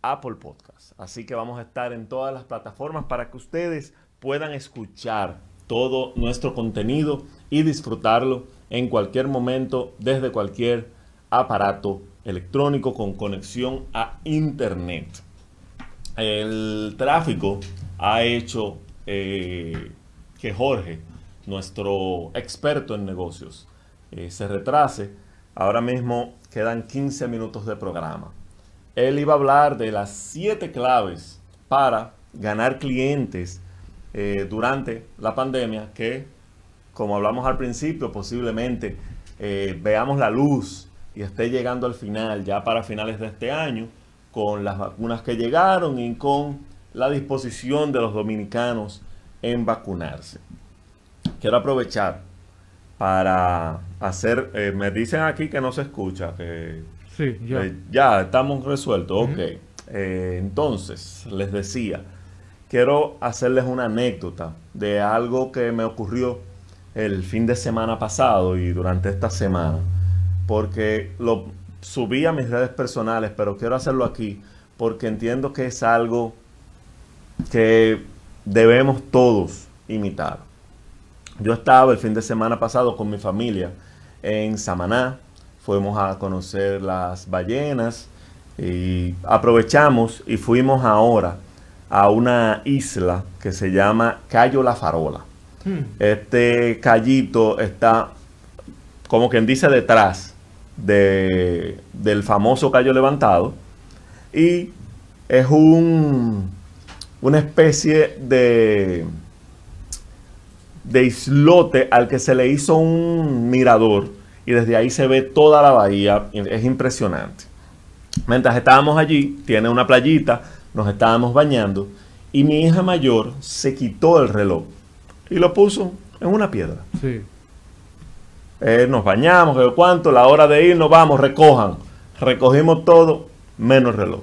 Apple Podcast. Así que vamos a estar en todas las plataformas para que ustedes puedan escuchar todo nuestro contenido y disfrutarlo en cualquier momento desde cualquier aparato electrónico con conexión a internet. El tráfico ha hecho eh, que Jorge, nuestro experto en negocios, eh, se retrase. Ahora mismo quedan 15 minutos de programa. Él iba a hablar de las 7 claves para ganar clientes eh, durante la pandemia que, como hablamos al principio, posiblemente eh, veamos la luz y esté llegando al final, ya para finales de este año, con las vacunas que llegaron y con la disposición de los dominicanos en vacunarse. Quiero aprovechar para hacer, eh, me dicen aquí que no se escucha, que sí, ya. Eh, ya estamos resueltos, ok. Eh, entonces, les decía, quiero hacerles una anécdota de algo que me ocurrió el fin de semana pasado y durante esta semana, porque lo subí a mis redes personales, pero quiero hacerlo aquí porque entiendo que es algo que debemos todos imitar. Yo estaba el fin de semana pasado con mi familia en Samaná, fuimos a conocer las ballenas y aprovechamos y fuimos ahora a una isla que se llama Cayo La Farola. Hmm. Este callito está, como quien dice, detrás de, del famoso Cayo Levantado y es un una especie de, de islote al que se le hizo un mirador y desde ahí se ve toda la bahía. Es impresionante. Mientras estábamos allí, tiene una playita, nos estábamos bañando y mi hija mayor se quitó el reloj y lo puso en una piedra. Sí. Eh, nos bañamos, ¿cuánto? La hora de ir, nos vamos, recojan. Recogimos todo, menos el reloj.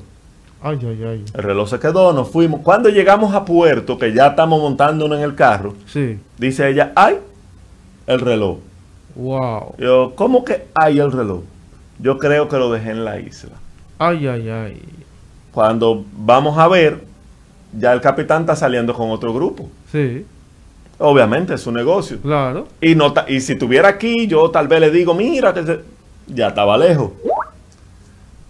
Ay, ay, ay. El reloj se quedó, nos fuimos. Cuando llegamos a puerto, que ya estamos montándonos en el carro, sí. dice ella, ay, el reloj. Wow. Yo, ¿cómo que hay el reloj? Yo creo que lo dejé en la isla. Ay, ay, ay. Cuando vamos a ver, ya el capitán está saliendo con otro grupo. Sí. Obviamente es su negocio. Claro. Y, no y si estuviera aquí, yo tal vez le digo, mira, que ya estaba lejos.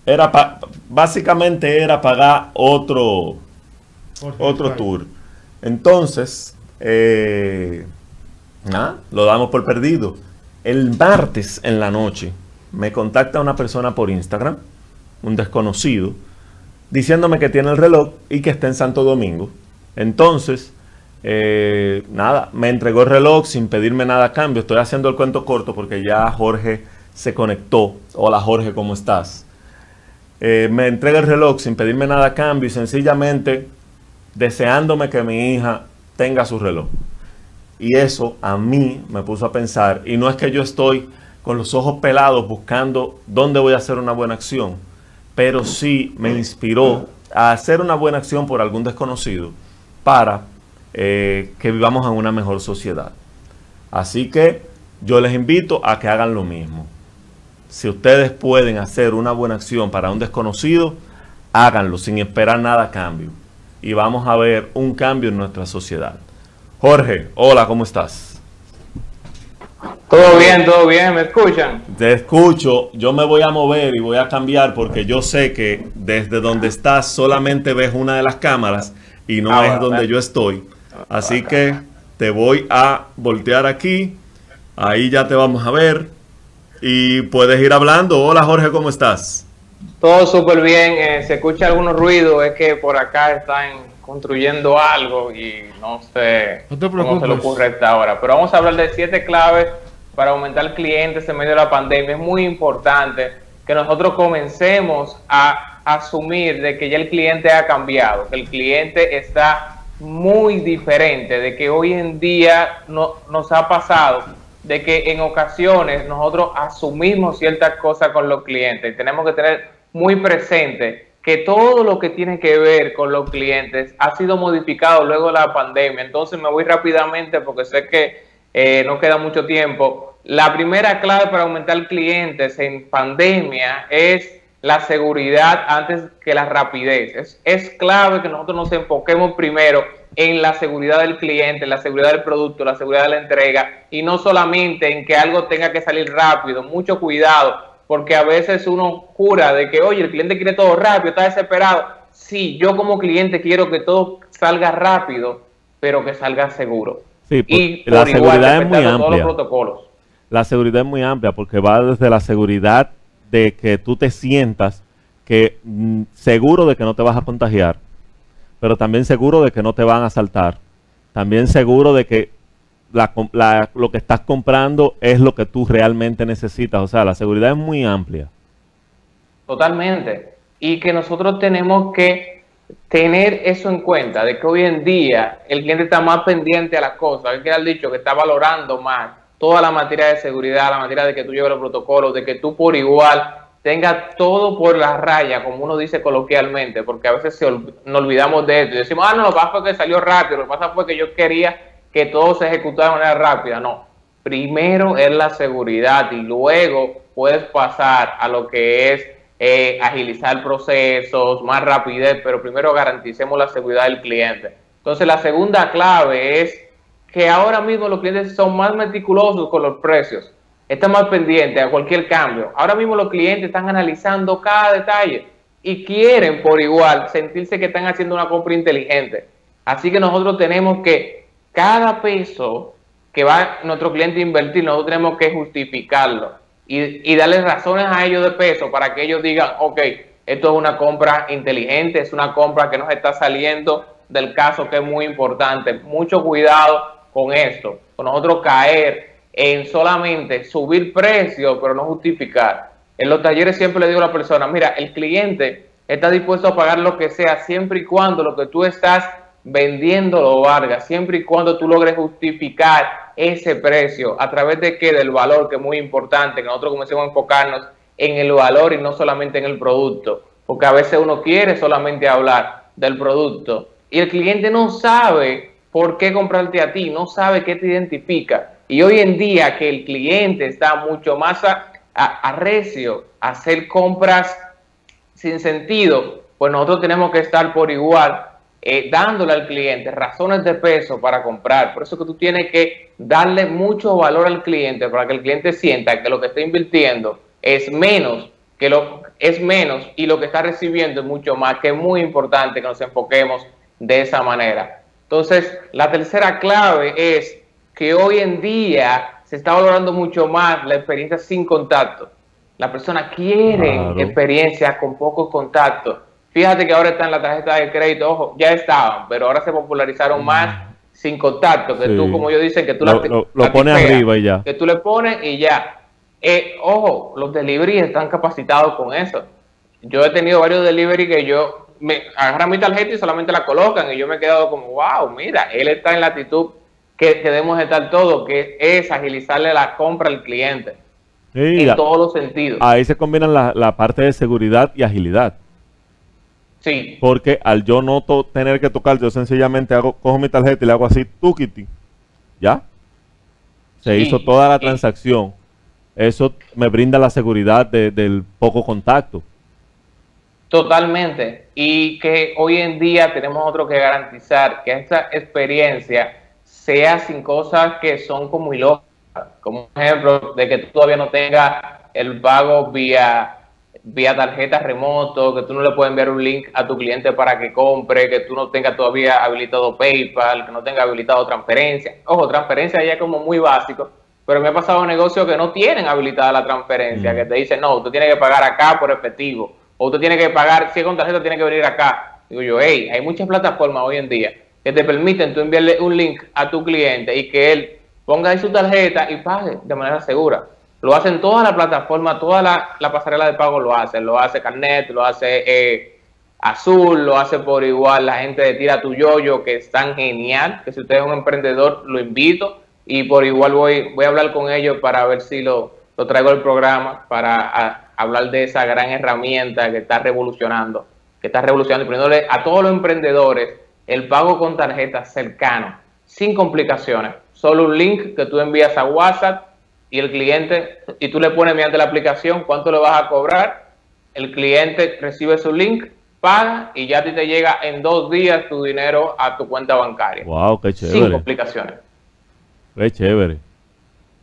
Era básicamente era pagar otro, otro tour. Entonces, eh, lo damos por perdido. El martes en la noche me contacta una persona por Instagram, un desconocido, diciéndome que tiene el reloj y que está en Santo Domingo. Entonces, eh, nada, me entregó el reloj sin pedirme nada a cambio. Estoy haciendo el cuento corto porque ya Jorge se conectó. Hola Jorge, ¿cómo estás? Eh, me entrega el reloj sin pedirme nada a cambio y sencillamente deseándome que mi hija tenga su reloj. Y eso a mí me puso a pensar, y no es que yo estoy con los ojos pelados buscando dónde voy a hacer una buena acción, pero sí me inspiró a hacer una buena acción por algún desconocido para eh, que vivamos en una mejor sociedad. Así que yo les invito a que hagan lo mismo si ustedes pueden hacer una buena acción para un desconocido, háganlo sin esperar nada a cambio. Y vamos a ver un cambio en nuestra sociedad. Jorge, hola, ¿cómo estás? Todo bien, todo bien, ¿me escuchan? Te escucho, yo me voy a mover y voy a cambiar porque yo sé que desde donde estás solamente ves una de las cámaras y no Ah, es donde yo estoy. Así que te voy a voltear aquí, ahí ya te vamos a ver y puedes ir hablando. Hola Jorge, ¿cómo estás? Todo súper bien, eh, se escucha algunos ruidos, es que por acá están construyendo algo y no sé No te cómo se le ocurre a esta hora. Pero vamos a hablar de siete claves para aumentar clientes en medio de la pandemia. Es muy importante que nosotros comencemos a asumir de que ya el cliente ha cambiado, que el cliente está muy diferente, de que hoy en día no, nos ha pasado de que en ocasiones nosotros asumimos ciertas cosas con los clientes y tenemos que tener muy presente que todo lo que tiene que ver con los clientes ha sido modificado luego de la pandemia. Entonces me voy rápidamente porque sé que eh, no queda mucho tiempo. La primera clave para aumentar clientes en pandemia es la seguridad antes que la rapidez. Es, es clave que nosotros nos enfoquemos primero en la seguridad del cliente, en la seguridad del producto, la seguridad de la entrega y no solamente en que algo tenga que salir rápido. Mucho cuidado, porque a veces uno jura de que, oye, el cliente quiere todo rápido, está desesperado. Sí, yo como cliente quiero que todo salga rápido, pero que salga seguro. Sí, y la igual, seguridad es muy respetando todos amplia. los protocolos. La seguridad es muy amplia porque va desde la seguridad de que tú te sientas que mm, seguro de que no te vas a contagiar, pero también seguro de que no te van a asaltar, también seguro de que lo que estás comprando es lo que tú realmente necesitas. O sea, la seguridad es muy amplia. Totalmente. Y que nosotros tenemos que tener eso en cuenta, de que hoy en día el cliente está más pendiente a las cosas. Hay que ha dicho que está valorando más toda la materia de seguridad, la materia de que tú lleves los protocolos, de que tú por igual tengas todo por la raya, como uno dice coloquialmente, porque a veces se nos olvidamos de esto y decimos, ah, no, lo que pasa fue que salió rápido, lo que pasa fue que yo quería que todo se ejecutara de manera rápida. No, primero es la seguridad y luego puedes pasar a lo que es eh, agilizar procesos, más rapidez, pero primero garanticemos la seguridad del cliente. Entonces la segunda clave es que ahora mismo los clientes son más meticulosos con los precios, están más pendientes a cualquier cambio. Ahora mismo los clientes están analizando cada detalle y quieren por igual sentirse que están haciendo una compra inteligente. Así que nosotros tenemos que cada peso que va nuestro cliente a invertir, nosotros tenemos que justificarlo y, y darles razones a ellos de peso para que ellos digan, ok, esto es una compra inteligente, es una compra que nos está saliendo del caso que es muy importante. Mucho cuidado con esto, con nosotros caer en solamente subir precios, pero no justificar. En los talleres siempre le digo a la persona, mira, el cliente está dispuesto a pagar lo que sea siempre y cuando lo que tú estás vendiendo lo valga, siempre y cuando tú logres justificar ese precio a través de qué, del valor, que es muy importante, que nosotros comencemos a enfocarnos en el valor y no solamente en el producto, porque a veces uno quiere solamente hablar del producto y el cliente no sabe por qué comprarte a ti, no sabe qué te identifica. Y hoy en día que el cliente está mucho más a- a- arrecio a hacer compras sin sentido, pues nosotros tenemos que estar por igual eh, dándole al cliente razones de peso para comprar. Por eso que tú tienes que darle mucho valor al cliente para que el cliente sienta que lo que está invirtiendo es menos que lo es menos y lo que está recibiendo es mucho más, que es muy importante que nos enfoquemos de esa manera. Entonces, la tercera clave es que hoy en día se está valorando mucho más la experiencia sin contacto. La persona quiere Claro. experiencia con poco contacto. Fíjate que ahora están las tarjetas de crédito, ojo, ya estaban, pero ahora se popularizaron más sin contacto, que Sí. tú, como ellos dicen, que tú Lo- la, lo- lo la pones arriba y ya. Que tú le pones y ya. Eh, ojo, los delivery están capacitados con eso. Yo he tenido varios delivery que yo me agarran mi tarjeta y solamente la colocan y yo me he quedado como, wow, mira, él está en la actitud que, que debemos estar todos, que es agilizarle la compra al cliente Sí, en la- todos los sentidos. ahí se combinan la, la parte de seguridad y agilidad. Sí, Porque al yo no to- tener que tocar, yo sencillamente hago, cojo mi tarjeta y le hago así, tukiti. ¿Ya? Se Sí, hizo toda la transacción. eso me brinda la seguridad de- del poco contacto. Totalmente. Y que hoy en día tenemos otro que garantizar que esta experiencia sea sin cosas que son como ilógicas. Como ejemplo de que tú todavía no tengas el pago vía, vía tarjeta remoto, que tú no le puedes enviar un link a tu cliente para que compre, que tú no tengas todavía habilitado PayPal, que no tengas habilitado transferencia. Ojo, transferencia ya es como muy básico, pero me ha pasado negocios que no tienen habilitada la transferencia, Mm. que te dicen, no, usted tiene que pagar acá por efectivo, o usted tiene que pagar, si es con tarjeta, tiene que venir acá. Digo yo, hey, hay muchas plataformas hoy en día que te permiten tú enviarle un link a tu cliente y que él ponga ahí su tarjeta y pague de manera segura. Lo hacen todas las plataformas, toda la, la pasarela de pago lo hace. Lo hace Carnet, lo hace eh, Azul, lo hace por igual la gente de Tira tu Yoyo, que es tan genial, que si usted es un emprendedor, lo invito. Y por igual voy, voy a hablar con ellos para ver si lo, lo traigo al programa, para hablar de esa gran herramienta que está revolucionando, que está revolucionando y poniéndole a todos los emprendedores el pago con tarjeta cercano, sin complicaciones. Solo un link que tú envías a WhatsApp y el cliente, y tú le pones mediante la aplicación cuánto le vas a cobrar, el cliente recibe su link, paga y ya a ti te llega en dos días tu dinero a tu cuenta bancaria. Wow, qué Sin chévere. complicaciones. Qué chévere.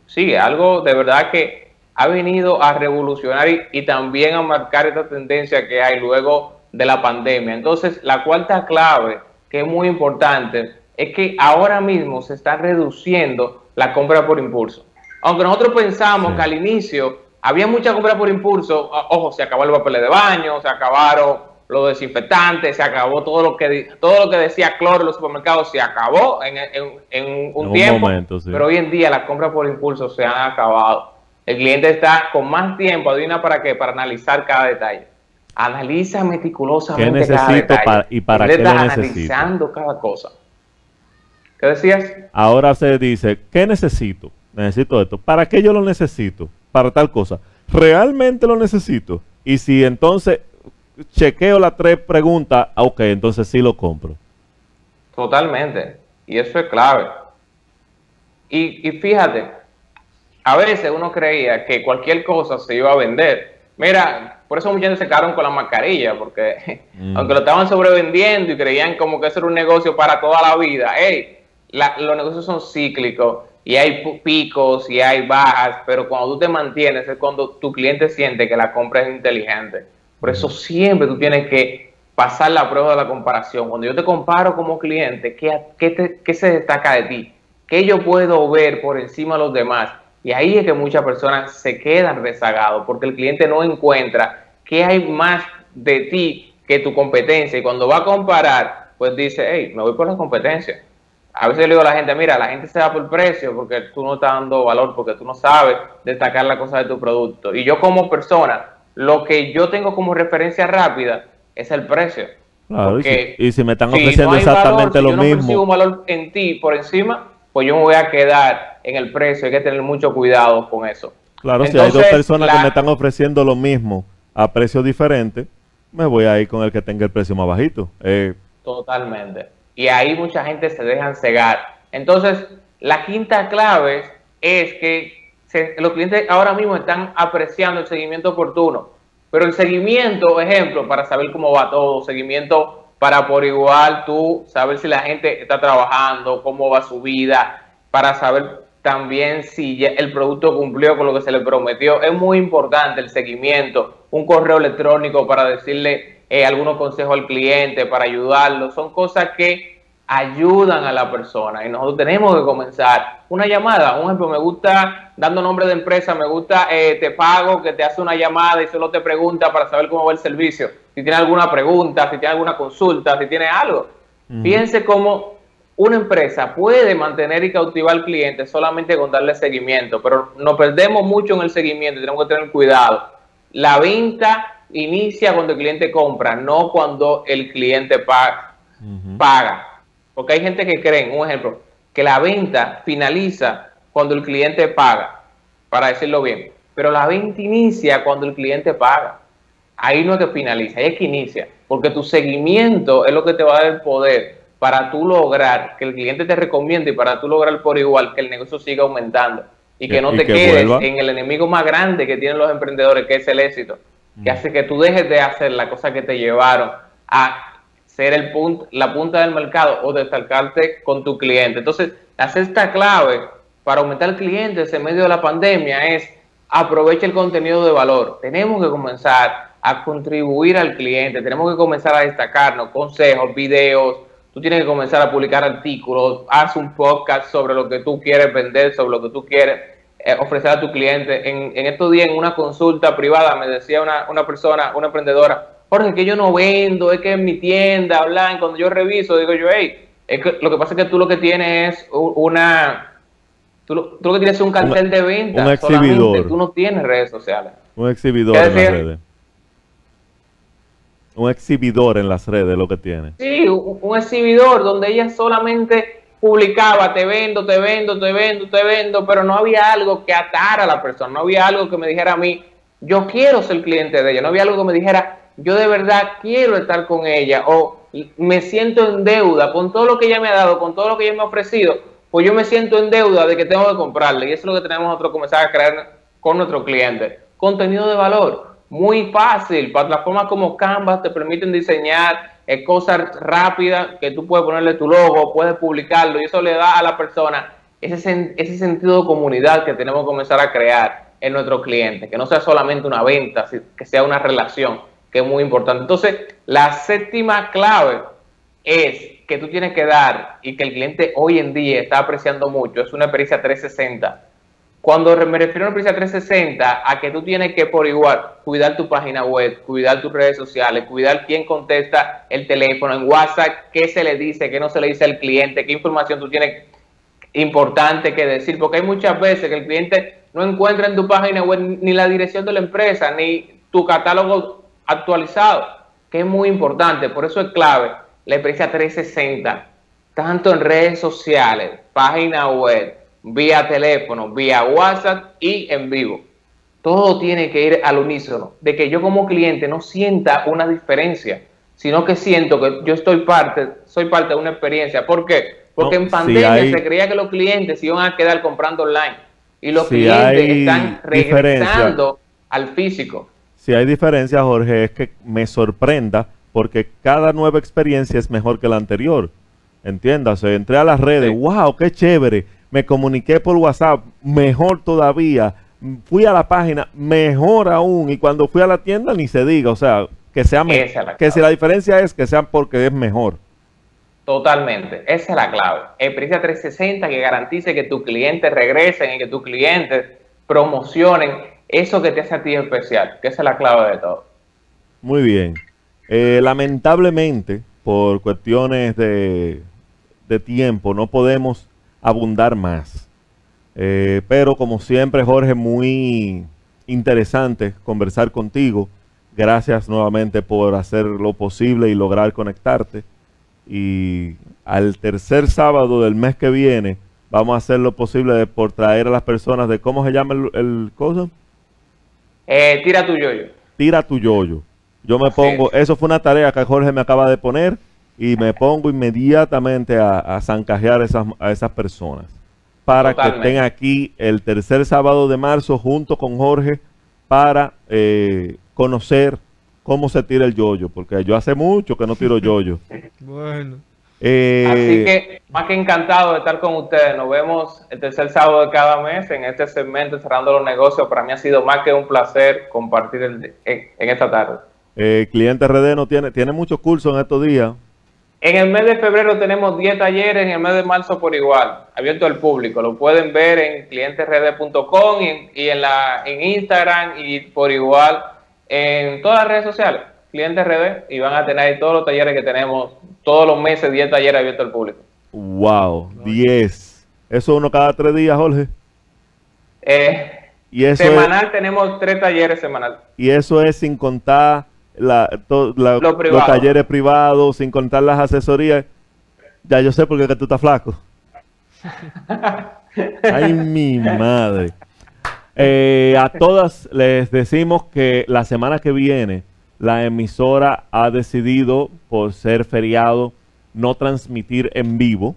Sí, algo de verdad que ha venido a revolucionar y, y también a marcar esta tendencia que hay luego de la pandemia. Entonces, la cuarta clave, que es muy importante, es que ahora mismo se está reduciendo la compra por impulso. Aunque nosotros pensamos Sí. que al inicio había mucha compra por impulso, ojo, se acabó el papel de baño, se acabaron los desinfectantes, se acabó todo lo que todo lo que decía cloro en los supermercados, se acabó en, en- en un En un tiempo, momento, sí. pero hoy en día las compras por impulso se han acabado. El cliente está con más tiempo, adivina para qué, para analizar cada detalle. Analiza meticulosamente ¿Qué cada necesito detalle. pa- y para qué está lo necesito? analizando cada cosa. ¿Qué decías? Ahora se dice, ¿qué necesito? Necesito esto. ¿Para qué yo lo necesito? Para tal cosa. ¿Realmente lo necesito? Y si entonces chequeo las tres preguntas, ah, ok, entonces sí lo compro. Totalmente. Y eso es clave. Y, y fíjate, a veces uno creía que cualquier cosa se iba a vender. Mira, por eso mucha gente se quedaron con la mascarilla, porque Mm. aunque lo estaban sobrevendiendo y creían como que eso era un negocio para toda la vida, hey, la- los negocios son cíclicos y hay picos y hay bajas, pero cuando tú te mantienes es cuando tu cliente siente que la compra es inteligente. Por eso siempre tú tienes que pasar la prueba de la comparación. Cuando yo te comparo como cliente, ¿qué, qué, te- qué se destaca de ti? ¿Qué yo puedo ver por encima de los demás? Y ahí es que muchas personas se quedan rezagados porque el cliente no encuentra qué hay más de ti que tu competencia. Y cuando va a comparar, pues dice, hey, me voy por la competencia. A veces le digo a la gente, mira, la gente se va por precio porque tú no estás dando valor, porque tú no sabes destacar la cosa de tu producto. Y yo como persona, lo que yo tengo como referencia rápida es el precio. Claro, y, si, y si me están si ofreciendo no valor, exactamente si lo yo no percibo un mismo, valor en ti por encima, pues yo me voy a quedar en el precio. Hay que tener mucho cuidado con eso. claro, si hay dos personas que me están ofreciendo lo mismo a precios diferentes, me voy a ir con el que tenga el precio más bajito. Eh, Totalmente. Y ahí mucha gente se dejan cegar. Entonces, la quinta clave es que se- los clientes ahora mismo están apreciando el seguimiento oportuno. Pero el seguimiento, ejemplo, para saber cómo va todo, seguimiento para por igual tú saber si la gente está trabajando, cómo va su vida, para saber también si ya el producto cumplió con lo que se le prometió. Es muy importante el seguimiento, un correo electrónico para decirle eh, algunos consejos al cliente, para ayudarlo. Son cosas que ayudan a la persona y nosotros tenemos que comenzar una llamada. Un ejemplo, me gusta dando nombre de empresa, me gusta eh, te pago, que te hace una llamada y solo te pregunta para saber cómo va el servicio. Si tiene alguna pregunta, si tiene alguna consulta, si tiene algo. Ujú. Fíjense cómo una empresa puede mantener y cautivar al cliente solamente con darle seguimiento, pero nos perdemos mucho en el seguimiento y tenemos que tener cuidado. La venta inicia cuando el cliente compra, no cuando el cliente paga. Porque hay gente que cree, un ejemplo, que la venta finaliza cuando el cliente paga, para decirlo bien. Pero la venta inicia cuando el cliente paga. Ahí no es que finaliza, ahí es que inicia. Porque tu seguimiento es lo que te va a dar el poder para tú lograr que el cliente te recomiende y para tú lograr por igual que el negocio siga aumentando. y que no te que quedes vuelva. en el enemigo más grande que tienen los emprendedores, que es el éxito, que Mm. hace que tú dejes de hacer las cosas que te llevaron a ser el punto, la punta del mercado o destacarte con tu cliente. Entonces, la sexta clave para aumentar clientes en medio de la pandemia es aprovecha el contenido de valor. Tenemos que comenzar a contribuir al cliente, tenemos que comenzar a destacarnos, consejos, videos, tú tienes que comenzar a publicar artículos, haz un podcast sobre lo que tú quieres vender, sobre lo que tú quieres eh, ofrecer a tu cliente. En, en estos días, en una consulta privada, me decía una, una persona, una emprendedora, Jorge, que yo no vendo, es que en mi tienda, hablan, cuando yo reviso, digo yo, hey, es que lo que pasa es que tú lo que tienes es una, tú lo, tú lo que tienes es un cartel de venta, un solamente, exhibidor. tú no tienes redes sociales. Un exhibidor ¿Qué en las redes. Un exhibidor en las redes lo que tiene. Sí, un, exhibidor donde ella solamente publicaba, te vendo, te vendo, te vendo, te vendo, pero no había algo que atara a la persona, no había algo que me dijera a mí, yo quiero ser cliente de ella, no había algo que me dijera, yo de verdad quiero estar con ella o me siento en deuda con todo lo que ella me ha dado, con todo lo que ella me ha ofrecido, pues yo me siento en deuda de que tengo que comprarle y eso es lo que tenemos nosotros comenzar a crear con nuestros clientes. Contenido de valor, muy fácil, plataformas como Canvas te permiten diseñar eh, cosas rápidas que tú puedes ponerle tu logo, puedes publicarlo y eso le da a la persona ese, sen- ese sentido de comunidad que tenemos que comenzar a crear en nuestros clientes, que no sea solamente una venta, que sea una relación, que es muy importante. Entonces, la séptima clave es que tú tienes que dar y que el cliente hoy en día está apreciando mucho, es una experiencia 360. Cuando me refiero a una experiencia 360, a que tú tienes que por igual cuidar tu página web, cuidar tus redes sociales, cuidar quién contesta el teléfono en WhatsApp, qué se le dice, qué no se le dice al cliente, qué información tú tienes importante que decir, porque hay muchas veces que el cliente no encuentra en tu página web ni la dirección de la empresa, ni tu catálogo actualizado, que es muy importante, por eso es clave la experiencia 360, tanto en redes sociales, página web, vía teléfono, vía WhatsApp y en vivo. Todo tiene que ir al unísono, de que yo como cliente no sienta una diferencia, sino que siento que yo estoy parte, soy parte de una experiencia. ¿Por qué? Porque No, en si pandemia hay- se creía que los clientes se iban a quedar comprando online y los Si clientes están regresando al físico. Si hay diferencia, Jorge, es que me sorprenda porque cada nueva experiencia es mejor que la anterior. Entiéndase, entré a las redes, Sí. wow, qué chévere. Me comuniqué por WhatsApp, mejor todavía. Fui a la página, mejor aún. Y cuando fui a la tienda, ni se diga, o sea, que sea me- Esa es la que si la diferencia es que sea porque es mejor. Totalmente, esa es la clave. Experiencia 360 que garantice que tus clientes regresen y que tus clientes promocionen eso que te hace a ti especial, que esa es la clave de todo. Muy bien. Eh, lamentablemente, por cuestiones de, de tiempo, no podemos abundar más. Eh, pero como siempre, Jorge, muy interesante conversar contigo. Gracias nuevamente por hacer lo posible y lograr conectarte. Y al tercer sábado del mes que viene, vamos a hacer lo posible de- por traer a las personas de cómo se llama el, el cosa. Eh, tira tu yoyo. tira tu yoyo. Yo me Así pongo, es. eso fue una tarea que Jorge me acaba de poner y me pongo inmediatamente a, a zancajear esas, a esas personas para Totalmente. que estén aquí el tercer sábado de marzo junto con Jorge para eh, conocer cómo se tira el yoyo, porque yo hace mucho que no tiro yoyo. Bueno. Eh, Así que más que encantado de estar con ustedes. Nos vemos el tercer sábado de cada mes en este segmento Cerrando los Negocios. Para mí ha sido más que un placer compartir el- en, en esta tarde. eh, cliente RD no tiene, tiene muchos cursos en estos días. En el mes de febrero tenemos 10 talleres, en el mes de marzo por igual, abierto al público. Lo pueden ver en clientesrd.com y, en, y en, la, en Instagram y por igual en todas las redes sociales, Clientes RD, y van a tener ahí todos los talleres que tenemos, todos los meses, 10 talleres abiertos al público. Wow, 10. Eso uno cada tres días, Jorge. Eh, Y eso es- semanal tenemos tres talleres semanales. Y eso es sin contar la, to- la- Lo privado. los talleres privados, sin contar las asesorías. Ya yo sé por qué tú estás flaco. Ay, mi madre. Eh, a todas les decimos que la semana que viene la emisora ha decidido, por ser feriado, no transmitir en vivo.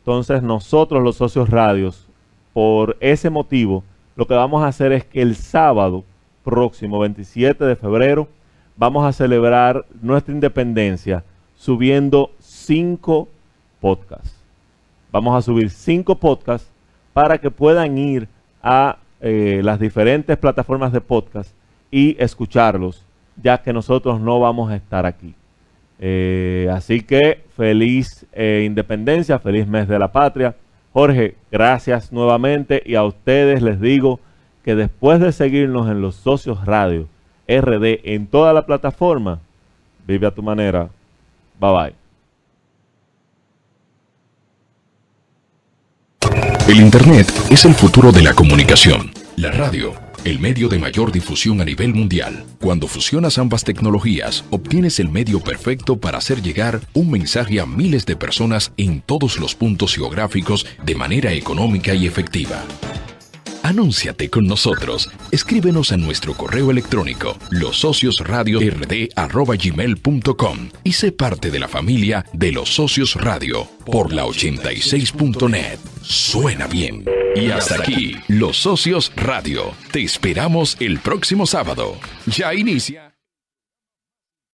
Entonces nosotros los socios radios por ese motivo, lo que vamos a hacer es que el sábado próximo, 27 de febrero, vamos a celebrar nuestra independencia subiendo cinco podcasts. Vamos a subir cinco podcasts para que puedan ir a eh, las diferentes plataformas de podcast y escucharlos, ya que nosotros no vamos a estar aquí. Eh, así que feliz eh, independencia, feliz mes de la patria. Jorge, gracias nuevamente y a ustedes les digo que después de seguirnos en los socios radio RD en toda la plataforma, vive a tu manera. Bye bye. El Internet es el futuro de la comunicación. La radio, el medio de mayor difusión a nivel mundial. Cuando fusionas ambas tecnologías, obtienes el medio perfecto para hacer llegar un mensaje a miles de personas en todos los puntos geográficos de manera económica y efectiva. Anúnciate con nosotros. Escríbenos a nuestro correo electrónico losociosradiord@gmail.com y sé parte de la familia de los socios radio por la 86.net. Suena bien. Y hasta aquí, los socios radio. Te esperamos el próximo sábado. Ya inicia.